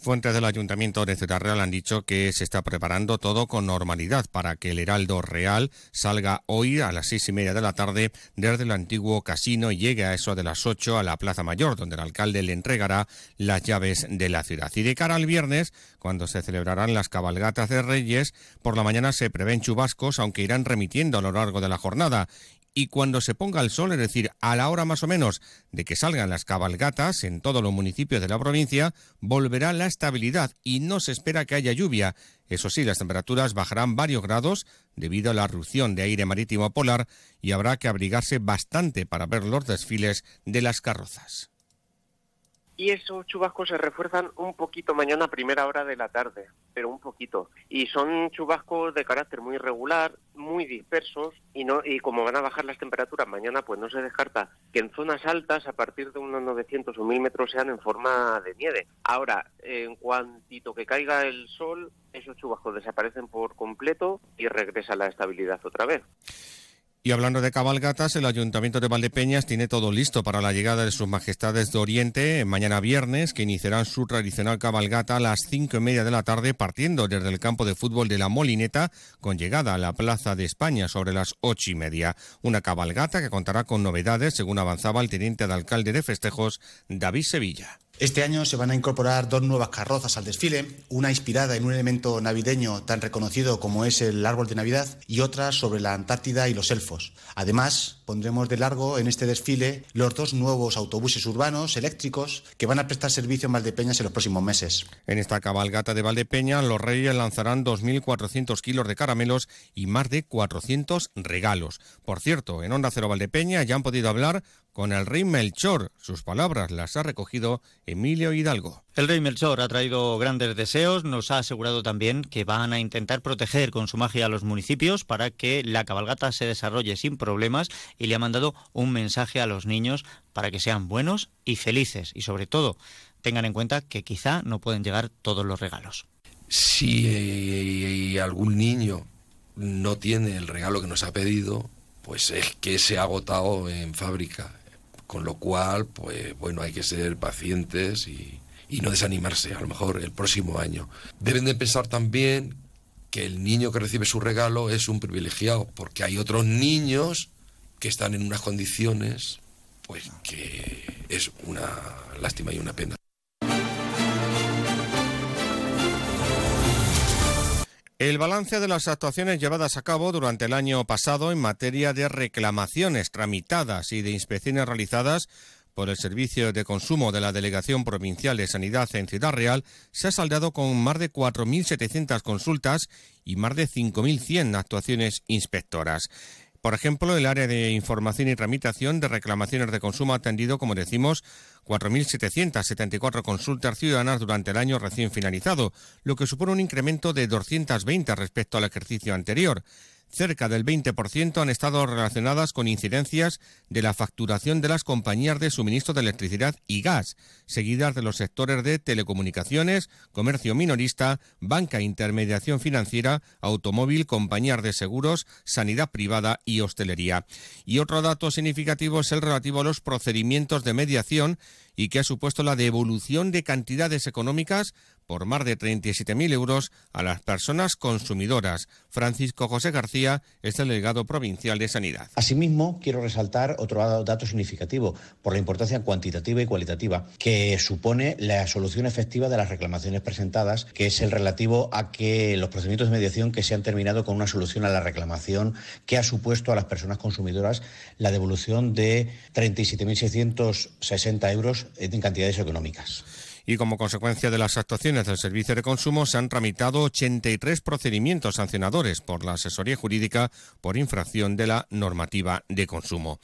Fuentes del Ayuntamiento de Ciudad Real han dicho que se está preparando todo con normalidad para que el Heraldo Real salga hoy a las seis y media de la tarde desde el antiguo casino y llegue a eso de las ocho a la Plaza Mayor, donde el alcalde le entregará las llaves de la ciudad. Y de cara al viernes, cuando se celebrarán las cabalgatas de Reyes, por la mañana se prevén chubascos, aunque irán remitiendo a lo largo de la jornada y cuando se ponga el sol, es decir, a la hora más o menos de que salgan las cabalgatas en todos los municipios de la provincia, volverá la estabilidad y no se espera que haya lluvia. Eso sí, las temperaturas bajarán varios grados debido a la erupción de aire marítimo polar y habrá que abrigarse bastante para ver los desfiles de las carrozas y esos chubascos se refuerzan un poquito mañana a primera hora de la tarde, pero un poquito. Y son chubascos de carácter muy regular, muy dispersos y no y como van a bajar las temperaturas mañana, pues no se descarta que en zonas altas a partir de unos 900 o 1000 metros sean en forma de nieve. Ahora, en cuantito que caiga el sol, esos chubascos desaparecen por completo y regresa la estabilidad otra vez. Y hablando de cabalgatas, el Ayuntamiento de Valdepeñas tiene todo listo para la llegada de sus majestades de Oriente mañana viernes, que iniciarán su tradicional cabalgata a las cinco y media de la tarde, partiendo desde el campo de fútbol de la Molineta, con llegada a la Plaza de España sobre las ocho y media. Una cabalgata que contará con novedades, según avanzaba el teniente de alcalde de festejos, David Sevilla. Este año se van a incorporar dos nuevas carrozas al desfile, una inspirada en un elemento navideño tan reconocido como es el árbol de Navidad y otra sobre la Antártida y los elfos. Además, pondremos de largo en este desfile los dos nuevos autobuses urbanos eléctricos que van a prestar servicio en Valdepeñas en los próximos meses. En esta cabalgata de Valdepeña, los reyes lanzarán 2.400 kilos de caramelos y más de 400 regalos. Por cierto, en Onda Cero Valdepeña ya han podido hablar con el rey Melchor. Sus palabras las ha recogido Emilio Hidalgo. El rey Melchor ha traído grandes deseos, nos ha asegurado también que van a intentar proteger con su magia a los municipios para que la cabalgata se desarrolle sin problemas y le ha mandado un mensaje a los niños para que sean buenos y felices y sobre todo tengan en cuenta que quizá no pueden llegar todos los regalos. Si eh, algún niño no tiene el regalo que nos ha pedido, pues es que se ha agotado en fábrica con lo cual, pues bueno, hay que ser pacientes y, no desanimarse, a lo mejor el próximo año. Deben de pensar también que el niño que recibe su regalo es un privilegiado, porque hay otros niños que están en unas condiciones, pues que es una lástima y una pena. El balance de las actuaciones llevadas a cabo durante el año pasado en materia de reclamaciones tramitadas y de inspecciones realizadas por el Servicio de Consumo de la Delegación Provincial de Sanidad en Ciudad Real se ha saldado con más de 4.700 consultas y más de 5.100 actuaciones inspectoras. Por ejemplo, el área de información y tramitación de reclamaciones de consumo ha atendido, como decimos, 4.774 consultas ciudadanas durante el año recién finalizado, lo que supone un incremento de 220 respecto al ejercicio anterior. Cerca del 20% han estado relacionadas con incidencias de la facturación de las compañías de suministro de electricidad y gas, seguidas de los sectores de telecomunicaciones, comercio minorista, banca e intermediación financiera, automóvil, compañías de seguros, sanidad privada y hostelería. Y otro dato significativo es el relativo a los procedimientos de mediación y que ha supuesto la devolución de cantidades económicas por más de 37.000 euros a las personas consumidoras. Francisco José García es el delegado provincial de Sanidad. Asimismo, quiero resaltar otro dato significativo por la importancia cuantitativa y cualitativa que supone la solución efectiva de las reclamaciones presentadas, que es el relativo a que los procedimientos de mediación que se han terminado con una solución a la reclamación que ha supuesto a las personas consumidoras la devolución de 37.660 euros en cantidades económicas y como consecuencia de las actuaciones del Servicio de Consumo se han tramitado 83 procedimientos sancionadores por la asesoría jurídica por infracción de la normativa de consumo.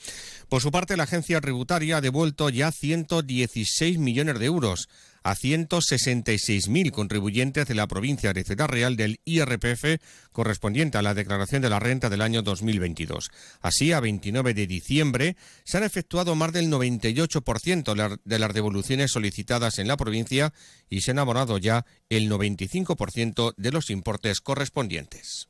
Por su parte, la agencia tributaria ha devuelto ya 116 millones de euros a 166.000 contribuyentes de la provincia de Ciudad Real del IRPF correspondiente a la declaración de la renta del año 2022. Así, a 29 de diciembre se han efectuado más del 98% de las devoluciones solicitadas en la provincia y se han abonado ya el 95% de los importes correspondientes.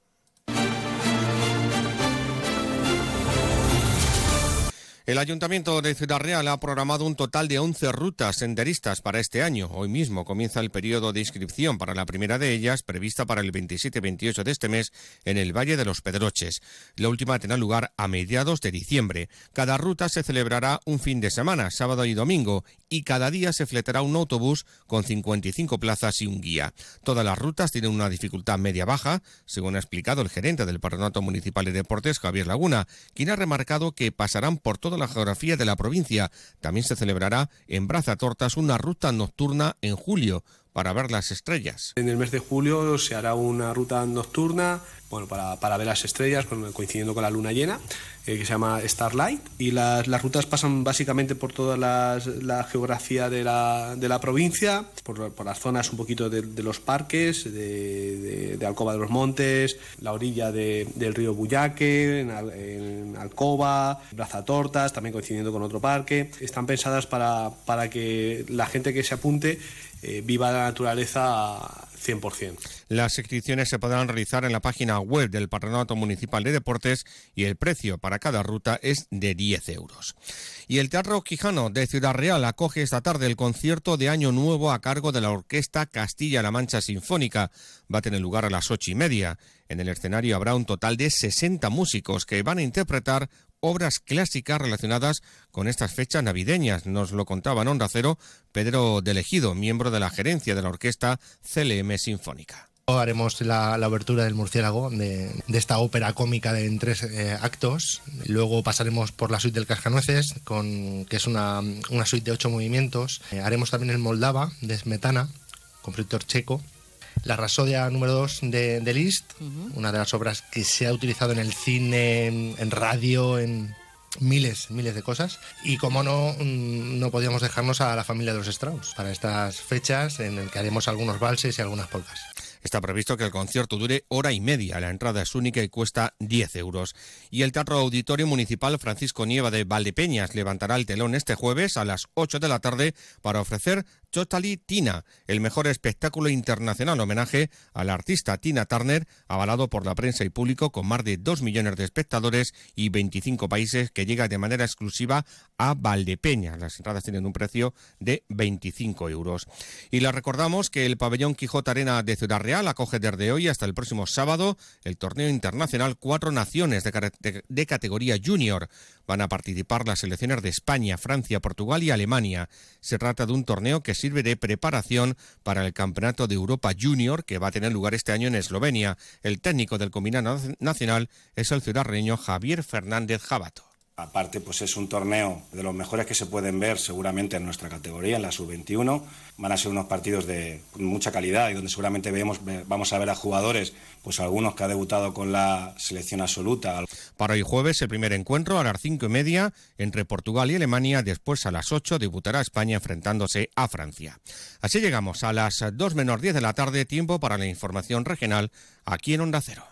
El Ayuntamiento de Ciudad Real ha programado un total de 11 rutas senderistas para este año. Hoy mismo comienza el periodo de inscripción para la primera de ellas, prevista para el 27-28 de este mes en el Valle de los Pedroches. La última tendrá lugar a mediados de diciembre. Cada ruta se celebrará un fin de semana, sábado y domingo, y cada día se fletará un autobús con 55 plazas y un guía. Todas las rutas tienen una dificultad media-baja, según ha explicado el gerente del Patronato Municipal de Deportes, Javier Laguna, quien ha remarcado que pasarán por toda la geografía de la provincia. También se celebrará en Brazatortas una ruta nocturna en julio para ver las estrellas. En el mes de julio se hará una ruta nocturna bueno, para, ver las estrellas coincidiendo con la luna llena, eh, que se llama Starlight. Y las, rutas pasan básicamente por toda la geografía de la, de la provincia, por, las zonas un poquito de, los parques, de, de, Alcoba de los Montes, la orilla del río Buyaque, en, en Alcoba, Brazatortas, también coincidiendo con otro parque. Están pensadas para, para que la gente que se apunte eh, viva la naturaleza 100%. Las inscripciones se podrán realizar en la página web del Patronato Municipal de Deportes y el precio para cada ruta es de 10 euros. Y el Teatro Quijano de Ciudad Real acoge esta tarde el concierto de Año Nuevo a cargo de la Orquesta Castilla-La Mancha Sinfónica. Va a tener lugar a las ocho y media. En el escenario habrá un total de 60 músicos que van a interpretar obras clásicas relacionadas con estas fechas navideñas. Nos lo contaba en Onda Cero Pedro Delegido, miembro de la gerencia de la orquesta CLM Sinfónica. Haremos la, la del murciélago de, de esta ópera cómica de, en tres eh, actos. Luego pasaremos por la suite del Cascanueces, con, que es una, una suite de ocho movimientos. Eh, haremos también el Moldava de Smetana, compositor checo. La Rasodia número 2 de, de Liszt, una de las obras que se ha utilizado en el cine, en, en radio, en miles, miles de cosas. Y como no, mm, no podíamos dejarnos a la familia de los Strauss para estas fechas en el que haremos algunos valses y algunas polcas. Está previsto que el concierto dure hora y media. La entrada es única y cuesta 10 euros. Y el Teatro Auditorio Municipal Francisco Nieva de Valdepeñas levantará el telón este jueves a las 8 de la tarde para ofrecer Totally Tina, el mejor espectáculo internacional homenaje a la artista Tina Turner, avalado por la prensa y público con más de 2 millones de espectadores y 25 países que llega de manera exclusiva a Valdepeñas. Las entradas tienen un precio de 25 euros. Y les recordamos que el pabellón Quijote Arena de Ciudad Real acoge desde hoy hasta el próximo sábado el torneo internacional Cuatro Naciones de, de- de categoría junior. Van a participar las selecciones de España, Francia, Portugal y Alemania. Se trata de un torneo que sirve de preparación para el Campeonato de Europa Junior que va a tener lugar este año en Eslovenia. El técnico del combinado nacional es el ciudadrareño Javier Fernández Jabato. Aparte, pues es un torneo de los mejores que se pueden ver seguramente en nuestra categoría, en la sub-21. Van a ser unos partidos de mucha calidad y donde seguramente vemos, ve- vamos a ver a jugadores, pues algunos que ha debutado con la selección absoluta. Para hoy jueves, el primer encuentro a las cinco y media entre Portugal y Alemania. Después, a las 8, debutará España enfrentándose a Francia. Así llegamos a las 2 menos 10 de la tarde, tiempo para la información regional aquí en Onda Cero.